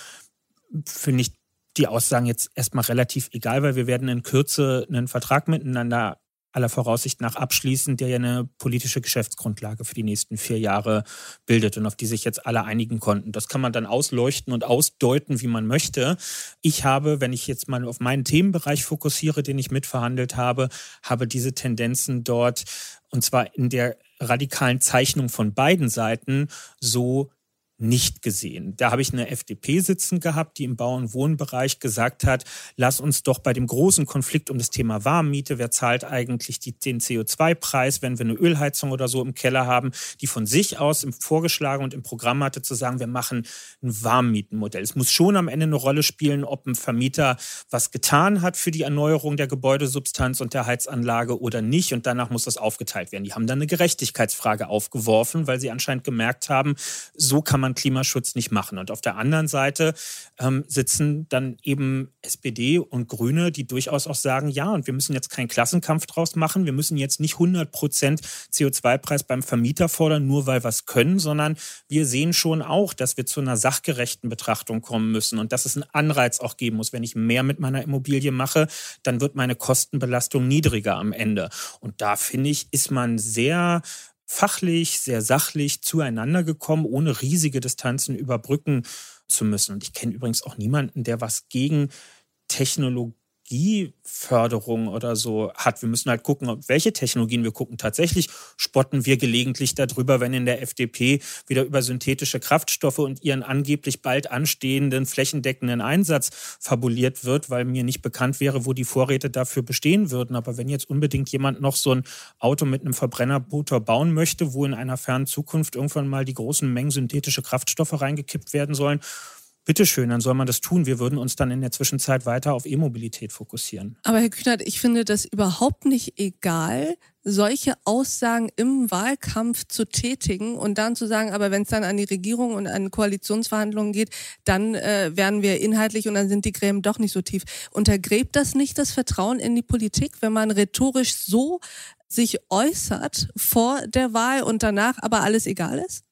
finde ich die Aussagen jetzt erstmal relativ egal, weil wir werden in Kürze einen Vertrag miteinander aller Voraussicht nach abschließen, der ja eine politische Geschäftsgrundlage für die nächsten vier Jahre bildet und auf die sich jetzt alle einigen konnten. Das kann man dann ausleuchten und ausdeuten, wie man möchte. Ich habe, wenn ich jetzt mal auf meinen Themenbereich fokussiere, den ich mitverhandelt habe, habe diese Tendenzen dort und zwar in der radikalen Zeichnung von beiden Seiten so nicht gesehen. Da habe ich eine FDP sitzen gehabt, die im Bau- und Wohnbereich gesagt hat, lass uns doch bei dem großen Konflikt um das Thema Warmmiete, wer zahlt eigentlich die, den CO2-Preis, wenn wir eine Ölheizung oder so im Keller haben, die von sich aus vorgeschlagen und im Programm hatte, zu sagen, wir machen ein Warmmietenmodell. Es muss schon am Ende eine Rolle spielen, ob ein Vermieter was getan hat für die Erneuerung der Gebäudesubstanz und der Heizanlage oder nicht. Und danach muss das aufgeteilt werden. Die haben dann eine Gerechtigkeitsfrage aufgeworfen, weil sie anscheinend gemerkt haben, so kann man man Klimaschutz nicht machen. Und auf der anderen Seite ähm, sitzen dann eben SPD und Grüne, die durchaus auch sagen, ja, und wir müssen jetzt keinen Klassenkampf draus machen. Wir müssen jetzt nicht 100 Prozent CO2-Preis beim Vermieter fordern, nur weil wir es können, sondern wir sehen schon auch, dass wir zu einer sachgerechten Betrachtung kommen müssen und dass es einen Anreiz auch geben muss. Wenn ich mehr mit meiner Immobilie mache, dann wird meine Kostenbelastung niedriger am Ende. Und da finde ich, ist man sehr fachlich, sehr sachlich zueinander gekommen, ohne riesige Distanzen überbrücken zu müssen. Und ich kenne übrigens auch niemanden, der was gegen Technologie Technologieförderung oder so hat. Wir müssen halt gucken, welche Technologien wir gucken. Tatsächlich spotten wir gelegentlich darüber, wenn in der FDP wieder über synthetische Kraftstoffe und ihren angeblich bald anstehenden flächendeckenden Einsatz fabuliert wird, weil mir nicht bekannt wäre, wo die Vorräte dafür bestehen würden. Aber wenn jetzt unbedingt jemand noch so ein Auto mit einem Verbrennermotor bauen möchte, wo in einer fernen Zukunft irgendwann mal die großen Mengen synthetische Kraftstoffe reingekippt werden sollen, bitteschön, dann soll man das tun. Wir würden uns dann in der Zwischenzeit weiter auf E-Mobilität fokussieren. Aber Herr Kühnert, ich finde das überhaupt nicht egal, solche Aussagen im Wahlkampf zu tätigen und dann zu sagen, aber wenn es dann an die Regierung und an Koalitionsverhandlungen geht, dann äh, werden wir inhaltlich und dann sind die Gräben doch nicht so tief. Untergräbt das nicht das Vertrauen in die Politik, wenn man rhetorisch so sich äußert vor der Wahl und danach aber alles egal ist?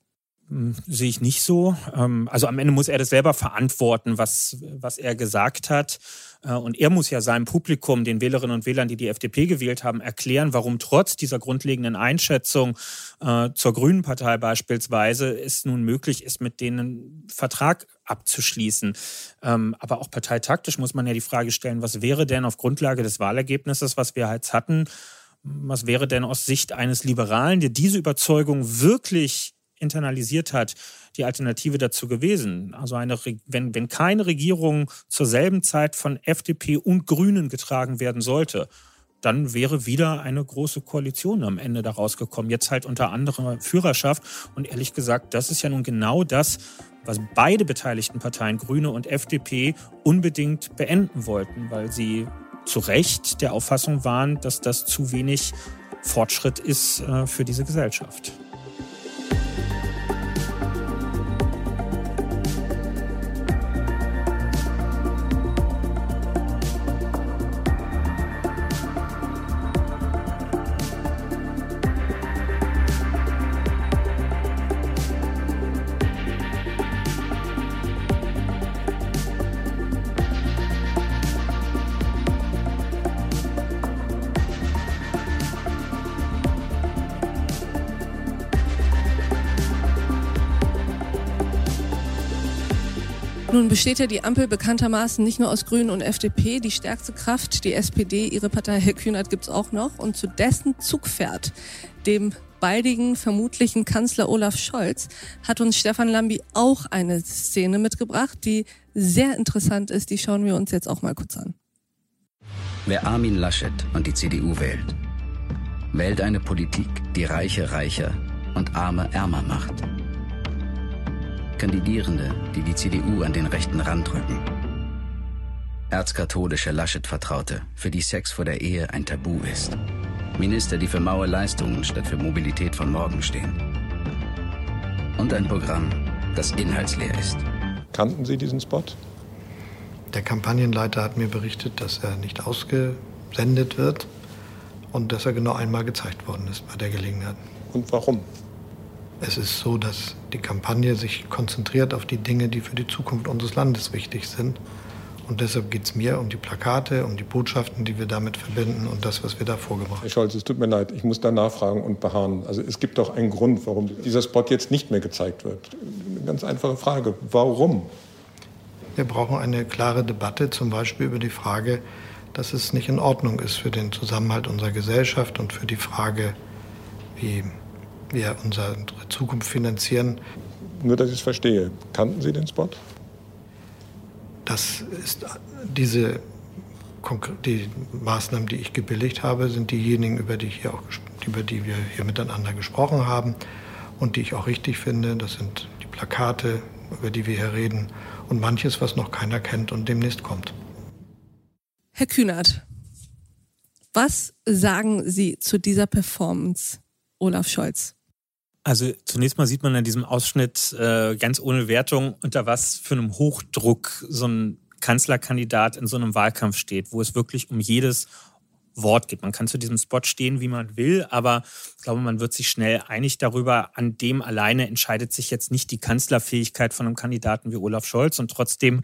Hm, sehe ich nicht so. Ähm, also am Ende muss er das selber verantworten, was, was er gesagt hat. Äh, und er muss ja seinem Publikum, den Wählerinnen und Wählern, die die FDP gewählt haben, erklären, warum trotz dieser grundlegenden Einschätzung äh, zur Grünen Partei beispielsweise es nun möglich ist, mit denen einen Vertrag abzuschließen. Ähm, aber auch parteitaktisch muss man ja die Frage stellen, was wäre denn auf Grundlage des Wahlergebnisses, was wir jetzt hatten, was wäre denn aus Sicht eines Liberalen, der diese Überzeugung wirklich internalisiert hat, die Alternative dazu gewesen. Also eine, wenn, wenn keine Regierung zur selben Zeit von FDP und Grünen getragen werden sollte, dann wäre wieder eine große Koalition am Ende daraus gekommen. Jetzt halt unter anderem Führerschaft. Und ehrlich gesagt, das ist ja nun genau das, was beide beteiligten Parteien, Grüne und FDP, unbedingt beenden wollten, weil sie zu Recht der Auffassung waren, dass das zu wenig Fortschritt ist äh, für diese Gesellschaft. thank you besteht ja die Ampel bekanntermaßen nicht nur aus Grünen und FDP. Die stärkste Kraft, die SPD, ihre Partei Herr Kühnert gibt's auch noch. Und zu dessen Zugpferd, dem baldigen, vermutlichen Kanzler Olaf Scholz, hat uns Stefan Lambi auch eine Szene mitgebracht, die sehr interessant ist. Die schauen wir uns jetzt auch mal kurz an. Wer Armin Laschet und die CDU wählt, wählt eine Politik, die Reiche reicher und Arme ärmer macht. Kandidierende, die die CDU an den rechten Rand drücken. Erzkatholische Laschet-Vertraute, für die Sex vor der Ehe ein Tabu ist. Minister, die für maue Leistungen statt für Mobilität von morgen stehen. Und ein Programm, das inhaltsleer ist. Kannten Sie diesen Spot? Der Kampagnenleiter hat mir berichtet, dass er nicht ausgesendet wird und dass er genau einmal gezeigt worden ist bei der Gelegenheit. Und warum? Es ist so, dass die Kampagne sich konzentriert auf die Dinge, die für die Zukunft unseres Landes wichtig sind. Und deshalb geht es mir um die Plakate, um die Botschaften, die wir damit verbinden und das, was wir da vorgebracht haben. Herr Scholz, es tut mir leid, ich muss da nachfragen und beharren. Also es gibt doch einen Grund, warum dieser Spot jetzt nicht mehr gezeigt wird. Eine ganz einfache Frage. Warum? Wir brauchen eine klare Debatte, zum Beispiel über die Frage, dass es nicht in Ordnung ist für den Zusammenhalt unserer Gesellschaft und für die Frage, wie wir unsere Zukunft finanzieren. Nur, dass ich es verstehe. Kannten Sie den Spot? Das ist diese die Maßnahmen, die ich gebilligt habe, sind diejenigen, über die, hier auch, über die wir hier miteinander gesprochen haben und die ich auch richtig finde. Das sind die Plakate, über die wir hier reden und manches, was noch keiner kennt und demnächst kommt. Herr Kühnert, was sagen Sie zu dieser Performance, Olaf Scholz? Also zunächst mal sieht man in diesem Ausschnitt äh, ganz ohne Wertung, unter was für einem Hochdruck so ein Kanzlerkandidat in so einem Wahlkampf steht, wo es wirklich um jedes Wort geht. Man kann zu diesem Spot stehen, wie man will, aber ich glaube, man wird sich schnell einig darüber, an dem alleine entscheidet sich jetzt nicht die Kanzlerfähigkeit von einem Kandidaten wie Olaf Scholz und trotzdem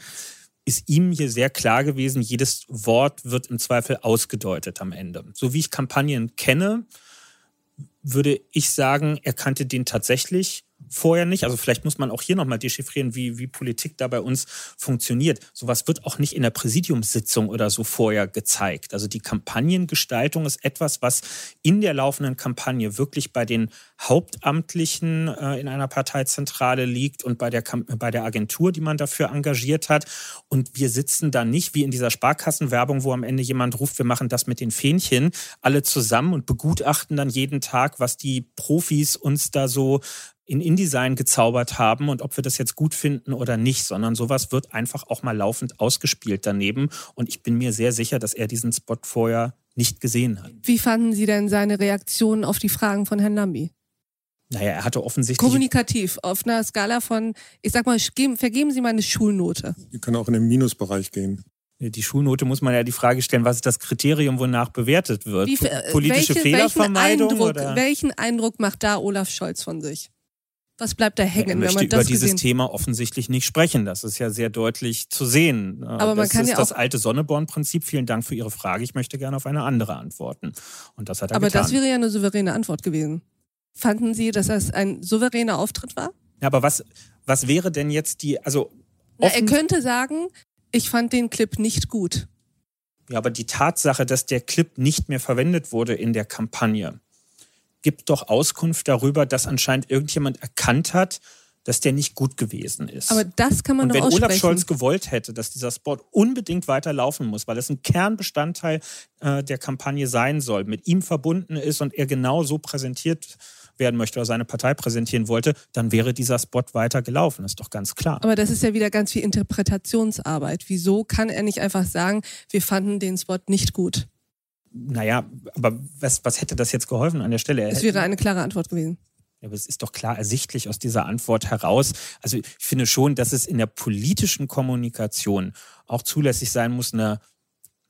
ist ihm hier sehr klar gewesen, jedes Wort wird im Zweifel ausgedeutet am Ende. So wie ich Kampagnen kenne, würde ich sagen, er kannte den tatsächlich vorher nicht. Also vielleicht muss man auch hier nochmal dechiffrieren, wie, wie Politik da bei uns funktioniert. Sowas wird auch nicht in der Präsidiumssitzung oder so vorher gezeigt. Also die Kampagnengestaltung ist etwas, was in der laufenden Kampagne wirklich bei den Hauptamtlichen äh, in einer Parteizentrale liegt und bei der, bei der Agentur, die man dafür engagiert hat. Und wir sitzen da nicht wie in dieser Sparkassenwerbung, wo am Ende jemand ruft, wir machen das mit den Fähnchen, alle zusammen und begutachten dann jeden Tag, was die Profis uns da so in InDesign gezaubert haben und ob wir das jetzt gut finden oder nicht, sondern sowas wird einfach auch mal laufend ausgespielt daneben. Und ich bin mir sehr sicher, dass er diesen Spot vorher nicht gesehen hat. Wie fanden Sie denn seine Reaktion auf die Fragen von Herrn Lambi? Naja, er hatte offensichtlich. Kommunikativ, auf einer Skala von, ich sag mal, vergeben Sie mal eine Schulnote. Die können auch in den Minusbereich gehen. Die Schulnote muss man ja die Frage stellen, was ist das Kriterium, wonach bewertet wird? Wie, Politische welche, Fehlervermeidung? Welchen Eindruck, oder? welchen Eindruck macht da Olaf Scholz von sich? Was bleibt da hängen, er wenn man das über dieses gesehen? Thema offensichtlich nicht sprechen. Das ist ja sehr deutlich zu sehen. Aber man das kann ist ja das auch alte Sonneborn-Prinzip. Vielen Dank für Ihre Frage. Ich möchte gerne auf eine andere antworten. Und das hat er Aber getan. das wäre ja eine souveräne Antwort gewesen. Fanden Sie, dass das ein souveräner Auftritt war? Ja, aber was, was wäre denn jetzt die, also Na, er könnte sagen, ich fand den Clip nicht gut. Ja, aber die Tatsache, dass der Clip nicht mehr verwendet wurde in der Kampagne, gibt doch Auskunft darüber, dass anscheinend irgendjemand erkannt hat, dass der nicht gut gewesen ist. Aber das kann man Und wenn. Olaf Scholz gewollt hätte, dass dieser Spot unbedingt weiterlaufen muss, weil es ein Kernbestandteil äh, der Kampagne sein soll, mit ihm verbunden ist und er genau so präsentiert werden möchte oder seine Partei präsentieren wollte, dann wäre dieser Spot weiter gelaufen. ist doch ganz klar. Aber das ist ja wieder ganz viel Interpretationsarbeit. Wieso kann er nicht einfach sagen, wir fanden den Spot nicht gut? Naja, aber was, was hätte das jetzt geholfen an der Stelle? Es wäre eine klare Antwort gewesen. Ja, aber es ist doch klar ersichtlich aus dieser Antwort heraus. Also ich finde schon, dass es in der politischen Kommunikation auch zulässig sein muss, eine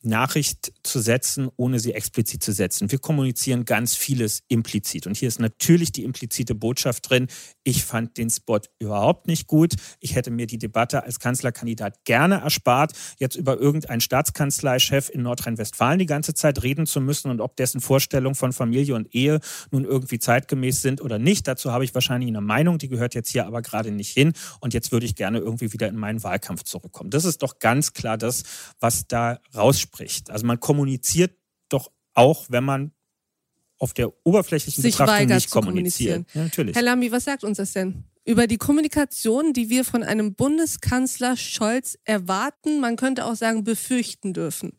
Nachricht zu setzen, ohne sie explizit zu setzen. Wir kommunizieren ganz vieles implizit. Und hier ist natürlich die implizite Botschaft drin. Ich fand den Spot überhaupt nicht gut. Ich hätte mir die Debatte als Kanzlerkandidat gerne erspart, jetzt über irgendeinen Staatskanzleichef in Nordrhein-Westfalen die ganze Zeit reden zu müssen und ob dessen Vorstellungen von Familie und Ehe nun irgendwie zeitgemäß sind oder nicht. Dazu habe ich wahrscheinlich eine Meinung, die gehört jetzt hier aber gerade nicht hin. Und jetzt würde ich gerne irgendwie wieder in meinen Wahlkampf zurückkommen. Das ist doch ganz klar das, was da rausspricht. Also man kommuniziert doch auch, wenn man auf der oberflächlichen Sich Betrachtung weigert nicht zu kommunizieren. kommuniziert. Ja, natürlich. Herr Lambi, was sagt uns das denn? Über die Kommunikation, die wir von einem Bundeskanzler Scholz erwarten, man könnte auch sagen, befürchten dürfen.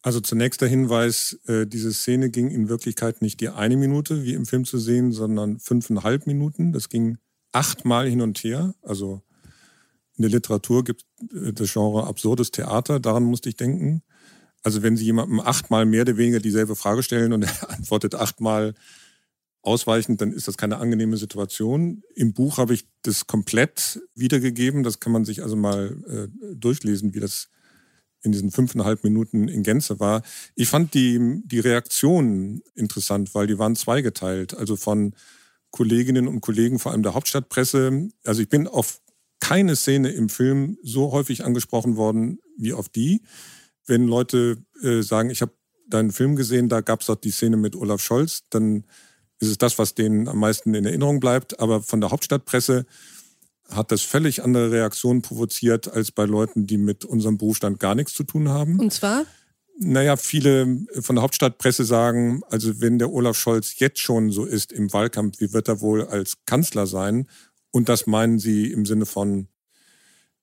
Also zunächst der Hinweis, äh, diese Szene ging in Wirklichkeit nicht die eine Minute, wie im Film zu sehen, sondern fünfeinhalb Minuten. Das ging achtmal hin und her. Also in der Literatur gibt es das Genre absurdes Theater, daran musste ich denken. Also wenn Sie jemandem achtmal mehr oder weniger dieselbe Frage stellen und er <laughs> antwortet achtmal ausweichend, dann ist das keine angenehme Situation. Im Buch habe ich das komplett wiedergegeben. Das kann man sich also mal äh, durchlesen, wie das in diesen fünfeinhalb Minuten in Gänze war. Ich fand die, die Reaktionen interessant, weil die waren zweigeteilt. Also von Kolleginnen und Kollegen, vor allem der Hauptstadtpresse. Also ich bin auf keine Szene im Film so häufig angesprochen worden wie auf die. Wenn Leute äh, sagen, ich habe deinen Film gesehen, da gab es doch die Szene mit Olaf Scholz, dann ist es das, was denen am meisten in Erinnerung bleibt. Aber von der Hauptstadtpresse hat das völlig andere Reaktionen provoziert als bei Leuten, die mit unserem Berufsstand gar nichts zu tun haben. Und zwar? Naja, viele von der Hauptstadtpresse sagen, also wenn der Olaf Scholz jetzt schon so ist im Wahlkampf, wie wird er wohl als Kanzler sein? Und das meinen sie im Sinne von,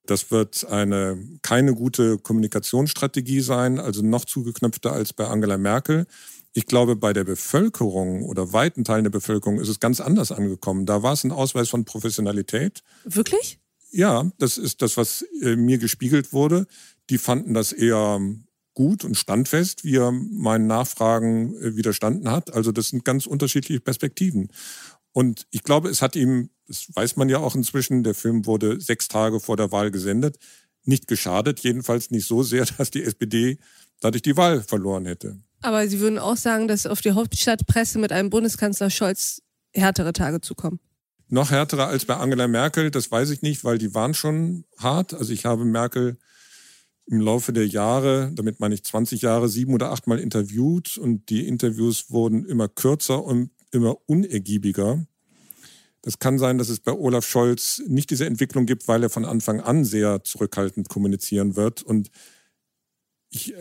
das wird eine keine gute Kommunikationsstrategie sein, also noch zugeknöpfter als bei Angela Merkel. Ich glaube, bei der Bevölkerung oder weiten Teilen der Bevölkerung ist es ganz anders angekommen. Da war es ein Ausweis von Professionalität. Wirklich? Ja, das ist das, was äh, mir gespiegelt wurde. Die fanden das eher gut und standfest, wie er meinen Nachfragen äh, widerstanden hat. Also das sind ganz unterschiedliche Perspektiven. Und ich glaube, es hat ihm, das weiß man ja auch inzwischen, der Film wurde sechs Tage vor der Wahl gesendet, nicht geschadet, jedenfalls nicht so sehr, <laughs> dass die SPD dadurch die Wahl verloren hätte. Aber Sie würden auch sagen, dass auf die Hauptstadtpresse mit einem Bundeskanzler Scholz härtere Tage zukommen. Noch härterer als bei Angela Merkel, das weiß ich nicht, weil die waren schon hart. Also ich habe Merkel im Laufe der Jahre, damit meine ich 20 Jahre, sieben oder achtmal interviewt und die Interviews wurden immer kürzer und immer unergiebiger. Das kann sein, dass es bei Olaf Scholz nicht diese Entwicklung gibt, weil er von Anfang an sehr zurückhaltend kommunizieren wird. Und ich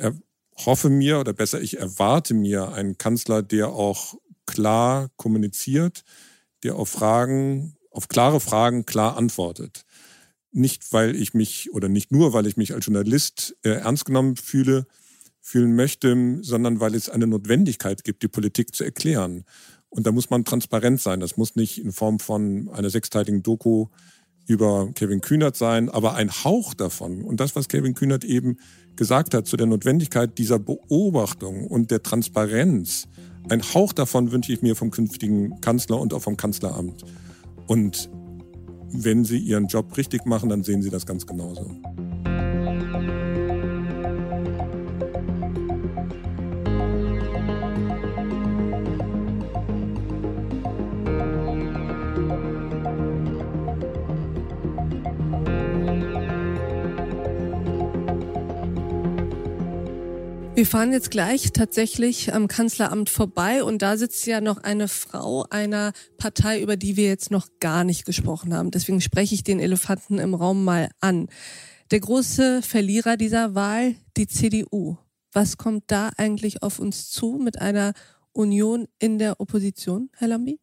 hoffe mir, oder besser, ich erwarte mir einen Kanzler, der auch klar kommuniziert, der auf Fragen, auf klare Fragen klar antwortet. Nicht, weil ich mich, oder nicht nur, weil ich mich als Journalist äh, ernst genommen fühle, fühlen möchte, sondern weil es eine Notwendigkeit gibt, die Politik zu erklären. Und da muss man transparent sein. Das muss nicht in Form von einer sechsteiligen Doku über Kevin Kühnert sein, aber ein Hauch davon. Und das, was Kevin Kühnert eben gesagt hat zu der Notwendigkeit dieser Beobachtung und der Transparenz, ein Hauch davon wünsche ich mir vom künftigen Kanzler und auch vom Kanzleramt. Und wenn Sie Ihren Job richtig machen, dann sehen Sie das ganz genauso. Wir fahren jetzt gleich tatsächlich am Kanzleramt vorbei und da sitzt ja noch eine Frau einer Partei, über die wir jetzt noch gar nicht gesprochen haben. Deswegen spreche ich den Elefanten im Raum mal an. Der große Verlierer dieser Wahl, die CDU. Was kommt da eigentlich auf uns zu mit einer Union in der Opposition, Herr Lambi?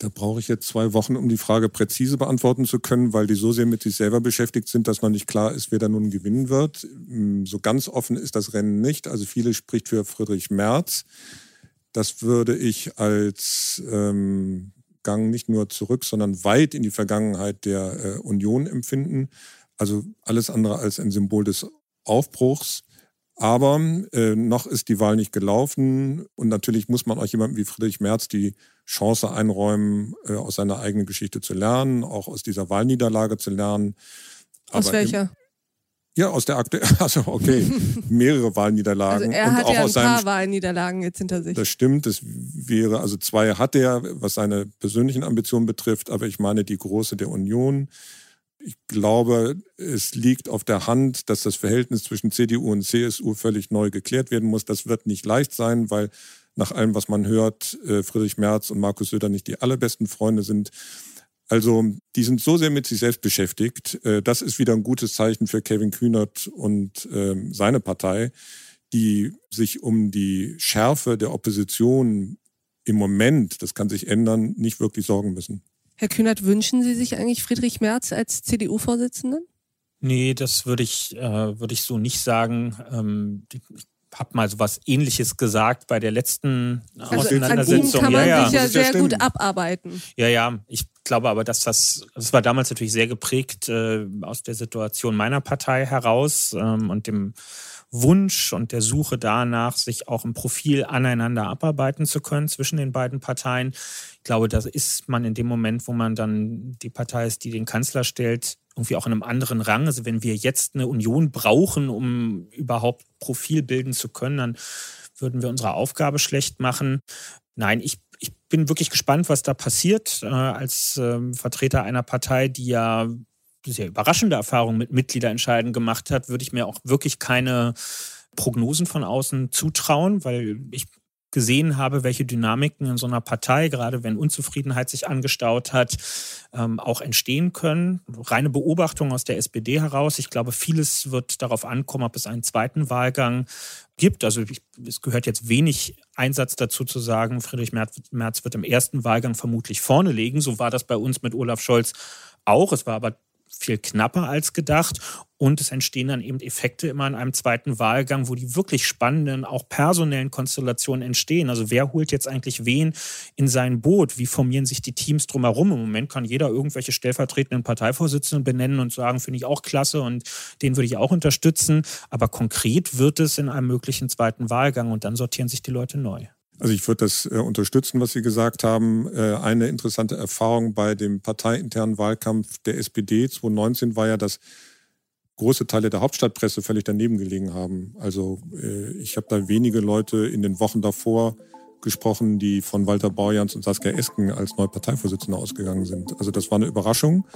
Da brauche ich jetzt zwei Wochen, um die Frage präzise beantworten zu können, weil die so sehr mit sich selber beschäftigt sind, dass noch nicht klar ist, wer da nun gewinnen wird. Mm, so ganz offen ist das Rennen nicht. Also viele spricht für Friedrich Merz. Das würde ich als ähm, Gang nicht nur zurück, sondern weit in die Vergangenheit der äh, Union empfinden. Also alles andere als ein Symbol des Aufbruchs. Aber äh, noch ist die Wahl nicht gelaufen und natürlich muss man auch jemandem wie Friedrich Merz die Chance einräumen, äh, aus seiner eigenen Geschichte zu lernen, auch aus dieser Wahlniederlage zu lernen. Aus Aber welcher? Im, ja, aus der aktuellen, <laughs> also okay, mehrere Wahlniederlagen. Also er hat ja ein paar Wahlniederlagen jetzt hinter sich. Das stimmt, das wäre, also zwei hat er, was seine persönlichen Ambitionen betrifft, aber ich meine die große der Union ich glaube, es liegt auf der Hand, dass das Verhältnis zwischen CDU und CSU völlig neu geklärt werden muss. Das wird nicht leicht sein, weil nach allem, was man hört, äh, Friedrich Merz und Markus Söder nicht die allerbesten Freunde sind. Also die sind so sehr mit sich selbst beschäftigt. Äh, das ist wieder ein gutes Zeichen für Kevin Kühnert und ähm, seine Partei, die sich um die Schärfe der Opposition im Moment, das kann sich ändern, nicht wirklich sorgen müssen. Herr Kühnert, wünschen Sie sich eigentlich Friedrich Merz als CDU-Vorsitzenden? Nee, das würde ich, äh, würde ich so nicht sagen. Ähm, ich habe mal so was Ähnliches gesagt bei der letzten also Auseinandersetzung. An ihm kann man ja, sich ja, ja sehr gut abarbeiten. Ja, ja. Ich glaube aber, dass das, das war damals natürlich sehr geprägt äh, aus der Situation meiner Partei heraus ähm, und dem Wunsch und der Suche danach, sich auch im Profil aneinander abarbeiten zu können zwischen den beiden Parteien. Ich glaube, da ist man in dem Moment, wo man dann die Partei ist, die den Kanzler stellt, irgendwie auch in einem anderen Rang. Also wenn wir jetzt eine Union brauchen, um überhaupt Profil bilden zu können, dann würden wir unsere Aufgabe schlecht machen. Nein, ich, ich bin wirklich gespannt, was da passiert. Äh, als äh, Vertreter einer Partei, die ja sehr überraschende Erfahrungen mit Mitgliederentscheiden gemacht hat, würde ich mir auch wirklich keine Prognosen von außen zutrauen, weil ich gesehen habe, welche Dynamiken in so einer Partei, gerade wenn Unzufriedenheit sich angestaut hat, ähm, auch entstehen können. Reine Beobachtung aus der SPD heraus. Ich glaube, vieles wird darauf ankommen, ob es einen zweiten Wahlgang gibt. Also ich, es gehört jetzt wenig Einsatz dazu zu sagen, Friedrich Merz, Merz wird im ersten Wahlgang vermutlich vorne legen. So war das bei uns mit Olaf Scholz auch. Es war aber viel knapper als gedacht. Und es entstehen dann eben Effekte immer in einem zweiten Wahlgang, wo die wirklich spannenden, auch personellen Konstellationen entstehen. Also wer holt jetzt eigentlich wen in sein Boot? Wie formieren sich die Teams drumherum? Im Moment kann jeder irgendwelche stellvertretenden Parteivorsitzenden benennen und sagen, finde ich auch klasse und den würde ich auch unterstützen. Aber konkret wird es in einem möglichen zweiten Wahlgang und dann sortieren sich die Leute neu. Also ich würde das äh, unterstützen, was Sie gesagt haben. Äh, eine interessante Erfahrung bei dem parteiinternen Wahlkampf der SPD 2019 war ja, dass große Teile der Hauptstadtpresse völlig daneben gelegen haben. Also äh, ich habe da wenige Leute in den Wochen davor gesprochen, die von Walter Borjans und Saskia Esken als neue Parteivorsitzende ausgegangen sind. Also das war eine Überraschung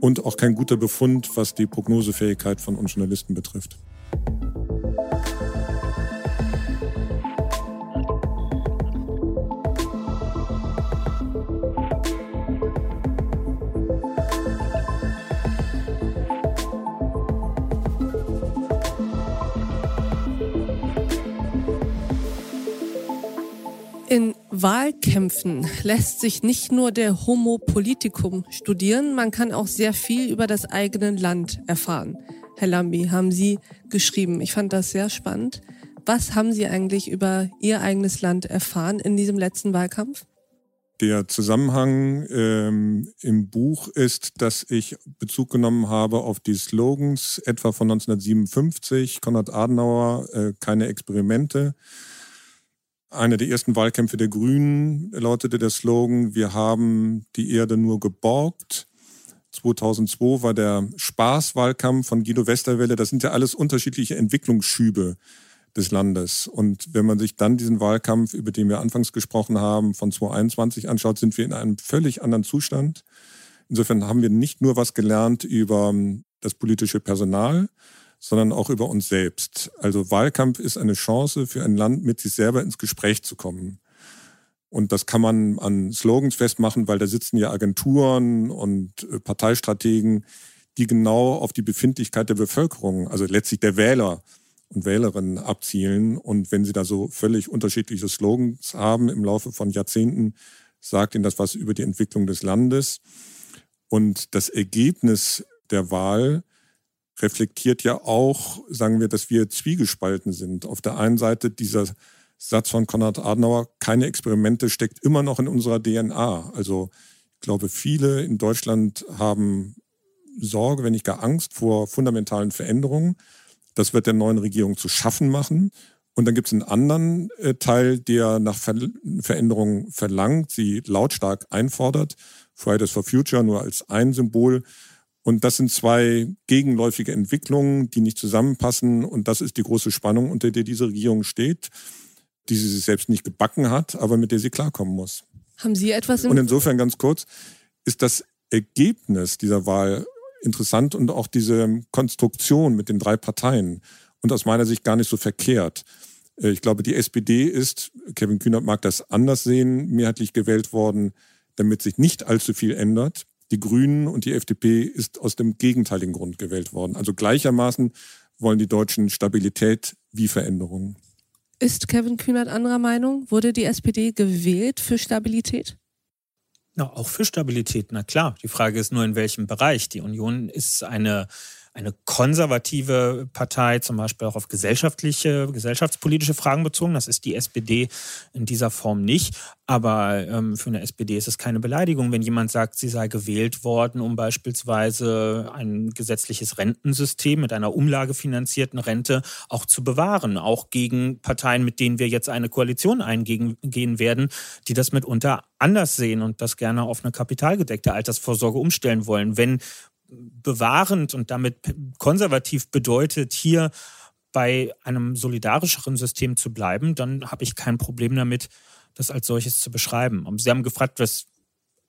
und auch kein guter Befund, was die Prognosefähigkeit von uns Journalisten betrifft. In Wahlkämpfen lässt sich nicht nur der Homo politicum studieren, man kann auch sehr viel über das eigene Land erfahren. Herr Lambi, haben Sie geschrieben. Ich fand das sehr spannend. Was haben Sie eigentlich über Ihr eigenes Land erfahren in diesem letzten Wahlkampf? Der Zusammenhang ähm, im Buch ist, dass ich Bezug genommen habe auf die Slogans etwa von 1957, Konrad Adenauer, äh, keine Experimente. Einer der ersten Wahlkämpfe der Grünen lautete der Slogan, wir haben die Erde nur geborgt. 2002 war der Spaßwahlkampf von Guido Westerwelle. Das sind ja alles unterschiedliche Entwicklungsschübe des Landes. Und wenn man sich dann diesen Wahlkampf, über den wir anfangs gesprochen haben, von 2021 anschaut, sind wir in einem völlig anderen Zustand. Insofern haben wir nicht nur was gelernt über das politische Personal, sondern auch über uns selbst. Also Wahlkampf ist eine Chance für ein Land, mit sich selber ins Gespräch zu kommen. Und das kann man an Slogans festmachen, weil da sitzen ja Agenturen und äh, Parteistrategen, die genau auf die Befindlichkeit der Bevölkerung, also letztlich der Wähler und Wählerinnen abzielen. Und wenn sie da so völlig unterschiedliche Slogans haben im Laufe von Jahrzehnten, sagt ihnen das was über die Entwicklung des Landes. Und das Ergebnis der Wahl reflektiert ja auch, sagen wir, dass wir zwiegespalten sind. Auf der einen Seite dieser Satz von Konrad Adenauer, keine Experimente steckt immer noch in unserer DNA. Also ich glaube, viele in Deutschland haben Sorge, wenn nicht gar Angst vor fundamentalen Veränderungen. Das wird der neuen Regierung zu schaffen machen. Und dann gibt es einen anderen äh, Teil, der nach Ver Veränderungen verlangt, sie lautstark einfordert. Fridays for Future nur als ein Symbol und das sind zwei gegenläufige Entwicklungen, die nicht zusammenpassen. Und das ist die große Spannung, unter der diese Regierung steht, die sie sich selbst nicht gebacken hat, aber mit der sie klarkommen muss. Haben Sie etwas im Und insofern ganz kurz, ist das Ergebnis dieser Wahl interessant und auch diese Konstruktion mit den drei Parteien und aus meiner Sicht gar nicht so verkehrt. Ich glaube, die SPD ist, Kevin Kühnert mag das anders sehen, mehrheitlich gewählt worden, damit sich nicht allzu viel ändert. Die Grünen und die FDP ist aus dem gegenteiligen Grund gewählt worden. Also gleichermaßen wollen die Deutschen Stabilität wie Veränderungen. Ist Kevin Kühnert anderer Meinung? Wurde die SPD gewählt für Stabilität? Na, auch für Stabilität, na klar. Die Frage ist nur, in welchem Bereich. Die Union ist eine eine konservative Partei, zum Beispiel auch auf gesellschaftliche, gesellschaftspolitische Fragen bezogen. Das ist die SPD in dieser Form nicht. Aber ähm, für eine SPD ist es keine Beleidigung, wenn jemand sagt, sie sei gewählt worden, um beispielsweise ein gesetzliches Rentensystem mit einer umlagefinanzierten Rente auch zu bewahren, auch gegen Parteien, mit denen wir jetzt eine Koalition eingehen werden, die das mitunter anders sehen und das gerne auf eine kapitalgedeckte Altersvorsorge umstellen wollen. Wenn bewahrend und damit konservativ bedeutet, hier bei einem solidarischeren System zu bleiben, dann habe ich kein Problem damit, das als solches zu beschreiben. Und Sie haben gefragt, was,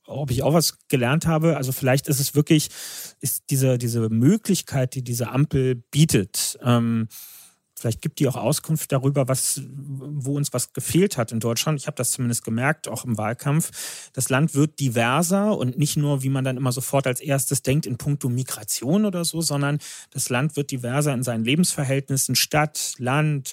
ob ich auch was gelernt habe. Also vielleicht ist es wirklich, ist diese, diese Möglichkeit, die diese Ampel bietet, ähm, Vielleicht gibt die auch Auskunft darüber, was, wo uns was gefehlt hat in Deutschland. Ich habe das zumindest gemerkt, auch im Wahlkampf. Das Land wird diverser und nicht nur, wie man dann immer sofort als erstes denkt, in puncto Migration oder so, sondern das Land wird diverser in seinen Lebensverhältnissen, Stadt, Land,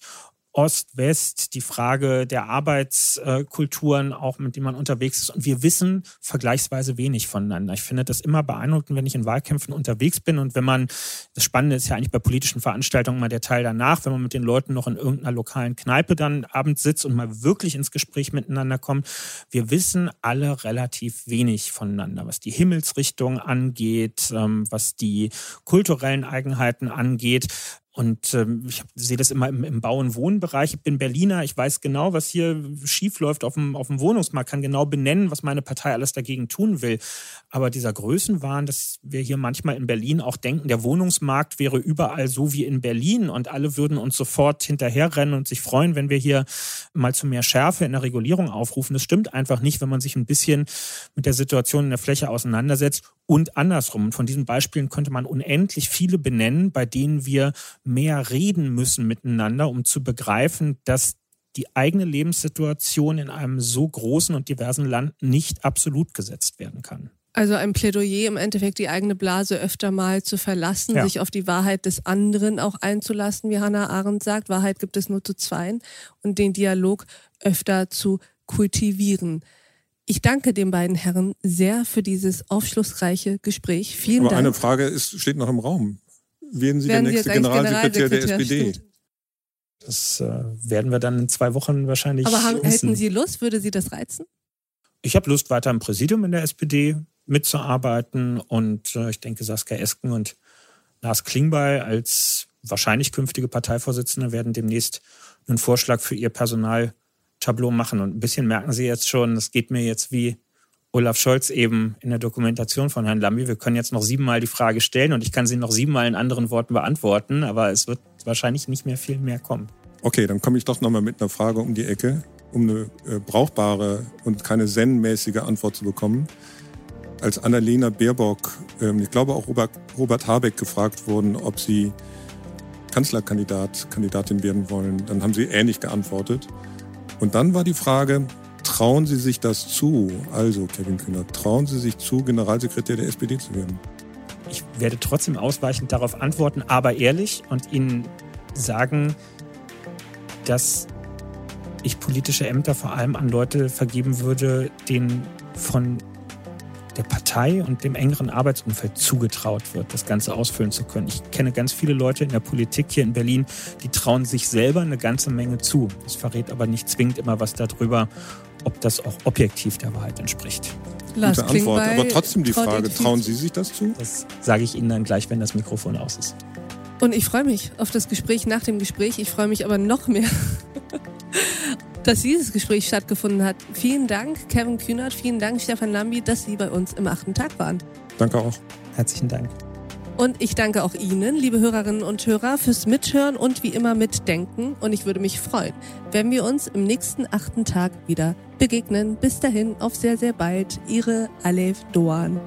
Ost, West, die Frage der Arbeitskulturen, auch mit denen man unterwegs ist. Und wir wissen vergleichsweise wenig voneinander. Ich finde das immer beeindruckend, wenn ich in Wahlkämpfen unterwegs bin und wenn man, das Spannende ist ja eigentlich bei politischen Veranstaltungen mal der Teil danach, wenn man mit den Leuten noch in irgendeiner lokalen Kneipe dann abends sitzt und mal wirklich ins Gespräch miteinander kommt. Wir wissen alle relativ wenig voneinander, was die Himmelsrichtung angeht, ähm, was die kulturellen Eigenheiten angeht. Und ähm, ich sehe das immer im, im Bau- und Wohnbereich. Ich bin Berliner, ich weiß genau, was hier schiefläuft auf dem, auf dem Wohnungsmarkt, kann genau benennen, was meine Partei alles dagegen tun will. Aber dieser Größenwahn, dass wir hier manchmal in Berlin auch denken, der Wohnungsmarkt wäre überall so wie in Berlin und alle würden uns sofort hinterherrennen und sich freuen, wenn wir hier mal zu mehr Schärfe in der Regulierung aufrufen. Das stimmt einfach nicht, wenn man sich ein bisschen mit der Situation in der Fläche auseinandersetzt und andersrum. Und von diesen Beispielen könnte man unendlich viele benennen, bei denen wir mehr reden müssen miteinander, um zu begreifen, dass die eigene Lebenssituation in einem so großen und diversen Land nicht absolut gesetzt werden kann. Also ein Plädoyer im Endeffekt die eigene Blase öfter mal zu verlassen, ja. sich auf die Wahrheit des anderen auch einzulassen, wie Hannah Arendt sagt. Wahrheit gibt es nur zu zweien und den Dialog öfter zu kultivieren. Ich danke den beiden Herren sehr für dieses aufschlussreiche Gespräch. Vielen Aber Dank. eine Frage ist, steht noch im Raum. Werden Sie Werden der Sie nächste jetzt eigentlich Generalsekretär der Generalsekretär? SPD? Stimmt. Das äh, werden wir dann in zwei Wochen wahrscheinlich Aber haben, hätten Sie Lust? Würde Sie das reizen? Ich habe Lust, weiter im Präsidium in der SPD mitzuarbeiten und äh, ich denke, Saskia Esken und Lars Klingbeil als wahrscheinlich künftige Parteivorsitzende werden demnächst einen Vorschlag für ihr Personaltableau machen. Und ein bisschen merken Sie jetzt schon, es geht mir jetzt wie Olaf Scholz eben in der Dokumentation von Herrn Lambi. Wir können jetzt noch siebenmal die Frage stellen und ich kann sie noch siebenmal in anderen Worten beantworten, aber es wird wahrscheinlich nicht mehr viel mehr kommen. Okay, dann komme ich doch nochmal mit einer Frage um die Ecke, um eine äh, brauchbare und keine zen-mäßige Antwort zu bekommen. Als Annalena Baerbock, ähm, ich glaube auch Robert, Habeck gefragt wurden, ob sie Kanzlerkandidat, Kandidatin werden wollen, dann haben sie ähnlich geantwortet. Und dann war die Frage, trauen Sie sich das zu? Also, Kevin Kühnert, trauen Sie sich zu, Generalsekretär der SPD zu werden? Ich werde trotzdem ausweichend darauf antworten, aber ehrlich und Ihnen sagen, dass ich politische Ämter vor allem an Leute vergeben würde, denen von der Partei und dem engeren Arbeitsumfeld zugetraut wird, das Ganze ausfüllen zu können. Ich kenne ganz viele Leute in der Politik hier in Berlin, die trauen sich selber eine ganze Menge zu. Das verrät aber nicht zwingend immer was darüber, ob das auch objektiv der Wahrheit entspricht. Lars Gute Antwort. Aber trotzdem die Frage, trauen. Sie sich das zu? Das sage ich Ihnen dann gleich, wenn das Mikrofon aus ist. Und ich freue mich auf das Gespräch nach dem Gespräch. Ich freue mich aber noch mehr, <laughs> dass dieses Gespräch stattgefunden hat. Vielen Dank, Kevin Kühnert. Vielen Dank, Stefan Lambi, dass Sie bei uns im achten Tag waren. Danke auch. Herzlichen Dank. Und ich danke auch Ihnen, liebe Hörerinnen und Hörer, fürs Mithören und wie immer mitdenken. Und ich würde mich freuen, wenn wir uns im nächsten achten Tag wieder begegnen. Bis dahin, auf sehr, sehr bald. Ihre Alef Doan.